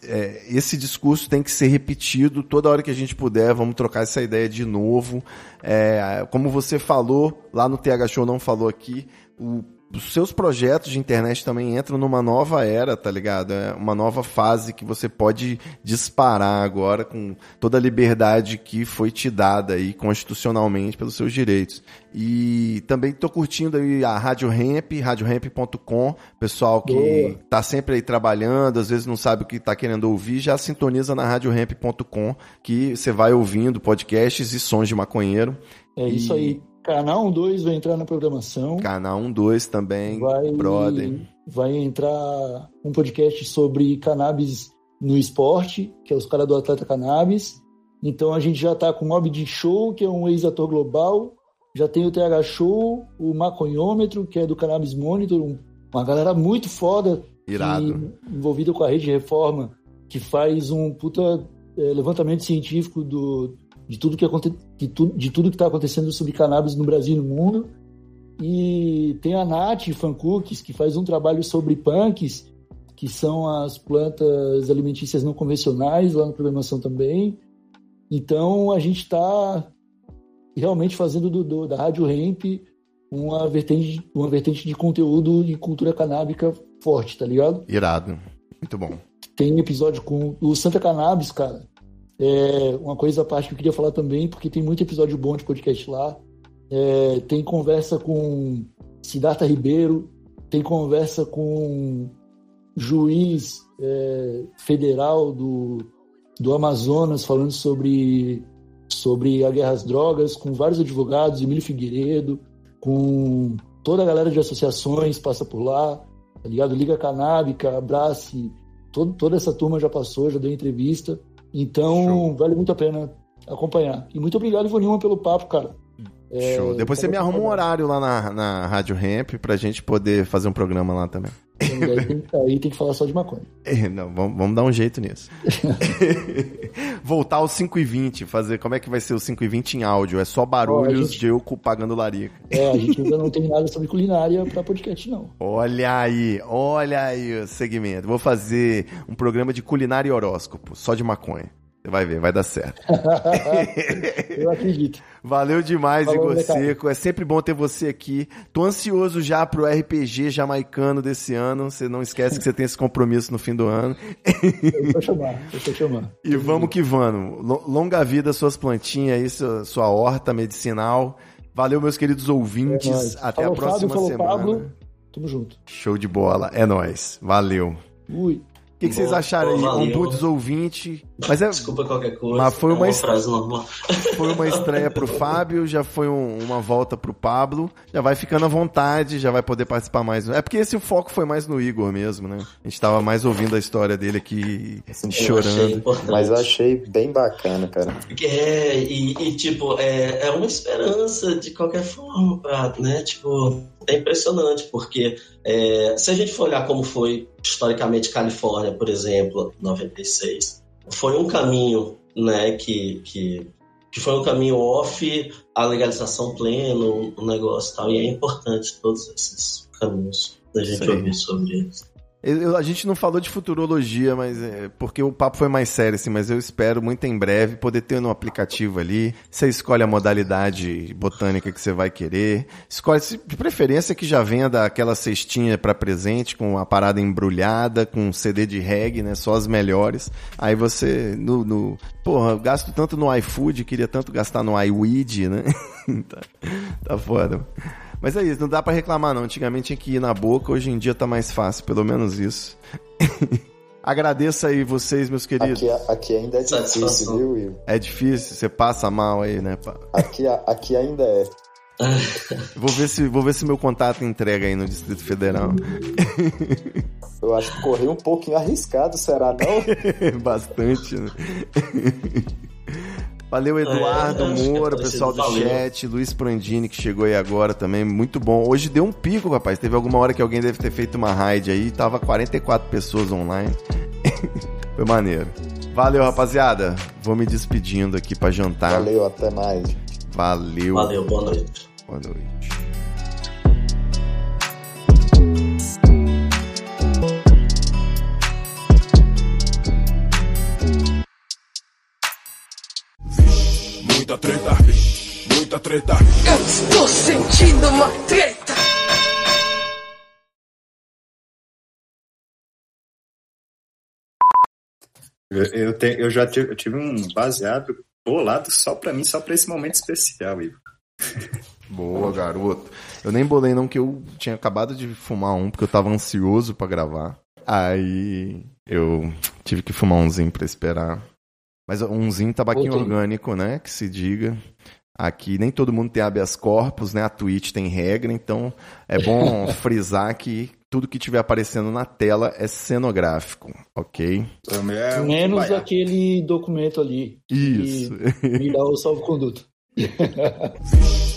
é, esse discurso tem que ser repetido toda hora que a gente puder. Vamos trocar essa ideia de novo. É, como você falou lá no TH Show, não falou aqui, o os seus projetos de internet também entram numa nova era, tá ligado? É uma nova fase que você pode disparar agora com toda a liberdade que foi te dada aí constitucionalmente pelos seus direitos. E também tô curtindo aí a Rádio Ramp, radioramp.com, pessoal que Boa. tá sempre aí trabalhando, às vezes não sabe o que tá querendo ouvir, já sintoniza na radioramp.com que você vai ouvindo podcasts e sons de maconheiro. É isso E- aí. Canal 12 vai entrar na programação. Canal 12 também, vai, brother. vai entrar um podcast sobre cannabis no esporte, que é os caras do Atleta Cannabis. Então a gente já tá com o Mob de Show, que é um ex-ator global. Já tem o TH Show, o Maconhômetro, que é do Cannabis Monitor, um- uma galera muito foda Irado. que- envolvida com a rede Reforma, que faz um puta eh, levantamento científico do, de tudo que aconte, de, tu, de tudo que está acontecendo sobre cannabis no Brasil e no mundo. E tem a Nath Fancooks, que faz um trabalho sobre punks, que são as plantas alimentícias não convencionais, lá na programação também. Então a gente está realmente fazendo do, do- da Rádio Hemp uma vertente, uma vertente de conteúdo de cultura canábica forte, tá ligado? Irado. Muito bom. Tem episódio com o Santa Cannabis, cara. É uma coisa à parte que eu queria falar também, porque tem muito episódio bom de podcast lá. É, tem conversa com Siddhartha Ribeiro, tem conversa com juiz é, federal do, do Amazonas falando sobre, sobre a guerra às drogas, com vários advogados, Emílio Figueiredo, com toda a galera de associações passa por lá, tá ligado? Liga Canábica, Abrace, todo, toda essa turma já passou, já deu entrevista. Então, Show. vale muito a pena acompanhar. E muito obrigado, Ivonilma, pelo papo, cara. É, Show. Depois você me arruma um horário lá na, na Rádio Ramp pra gente poder fazer um programa lá também. Aí tem, aí tem que falar só de maconha. É, Não, vamos, vamos dar um jeito nisso. Voltar aos 5 e 20, fazer como é que vai ser o 5 e 20 em áudio? É só barulhos a gente- de eu pagando larica. É, a gente ainda não tem nada sobre culinária pra podcast, não. Olha aí, olha aí o segmento. Vou fazer um programa de culinária e horóscopo, só de maconha. Vai ver, vai dar certo. Eu acredito. Valeu demais, Falou, Igor. Seco. É sempre bom ter você aqui. Tô ansioso já pro RPG jamaicano desse ano. Você não esquece que você tem esse compromisso no fim do ano. Eu vou chamar, eu. E vamos que vamos. Lo- Longa vida às suas plantinhas aí, sua, sua horta medicinal. Valeu, meus queridos É ouvintes. nóis. Até Falou, a próxima Fábio, falou, semana. Pablo. Tamo junto. Show de bola. É nóis. Valeu. Ui. O que, que vocês acharam aí? Ombuds ouvinte. Mas é, Desculpa qualquer coisa. Mas foi é uma uma frase normal. foi uma estreia pro Fábio, já foi um- uma volta pro Pablo. Já vai ficando à vontade, já vai poder participar mais. É porque esse foco foi mais no Igor mesmo, né? A gente tava mais ouvindo a história dele aqui Eu achei chorando. importante. Mas eu achei bem bacana, cara. É, e, e, tipo, é, é uma esperança de qualquer forma, pra, né? Tipo, é impressionante, porque é, se a gente for olhar como foi historicamente Califórnia, por exemplo, 96, foi um caminho, né, que, que, que foi um caminho off a legalização pleno, o negócio e tal, e é importante todos esses caminhos da gente aí. ouvir sobre eles. Eu- a gente não falou de futurologia, mas é, porque o papo foi mais sério, assim, mas eu espero muito em breve poder ter no aplicativo ali. Você escolhe a modalidade botânica que você vai querer. Escolhe, de preferência, que já venha daquela cestinha para presente, com a parada embrulhada, com CD de reggae, né? Só as melhores. Aí você, no, no porra, eu gasto tanto no iFood, queria tanto gastar no iWeed, né? tá, tá foda. Mas é isso, não dá pra reclamar não. Antigamente tinha que ir na boca, hoje em dia tá mais fácil, pelo menos isso. Agradeço aí vocês, meus queridos. Aqui, aqui ainda é difícil, viu, Will? É difícil, você passa mal aí, né? pá? Aqui, aqui ainda é. Vou ver se, vou ver se meu contato entrega aí no Distrito Federal. Eu acho que correu um pouquinho arriscado, será não? Bastante, né? Valeu, Eduardo É, Moura, é, pessoal do valeu. chat, Luiz Prandini, que chegou aí agora também, muito bom. Hoje deu um pico, rapaz. Teve alguma hora que alguém deve ter feito uma raid aí, tava 44 pessoas online. Foi maneiro. Valeu, rapaziada. Vou me despedindo aqui pra jantar. Valeu, até mais. Valeu. Valeu, boa noite. Boa noite. Muita treta, muita treta. Eu estou sentindo uma treta. Eu, te- eu já tive, eu tive um baseado bolado só pra mim, só pra esse momento especial, Igor. Boa, garoto. Eu nem bolei não, que eu tinha acabado de fumar um, porque eu tava ansioso pra gravar. Aí eu tive que fumar umzinho pra esperar. Mas umzinho tabaquinho Voltei. orgânico, né? Que se diga. Aqui nem todo mundo tem habeas corpus, né? A Twitch tem regra, então é bom frisar que tudo que tiver aparecendo na tela é cenográfico, ok? É Menos aquele documento ali. Isso. Que me dá o salvo-conduto.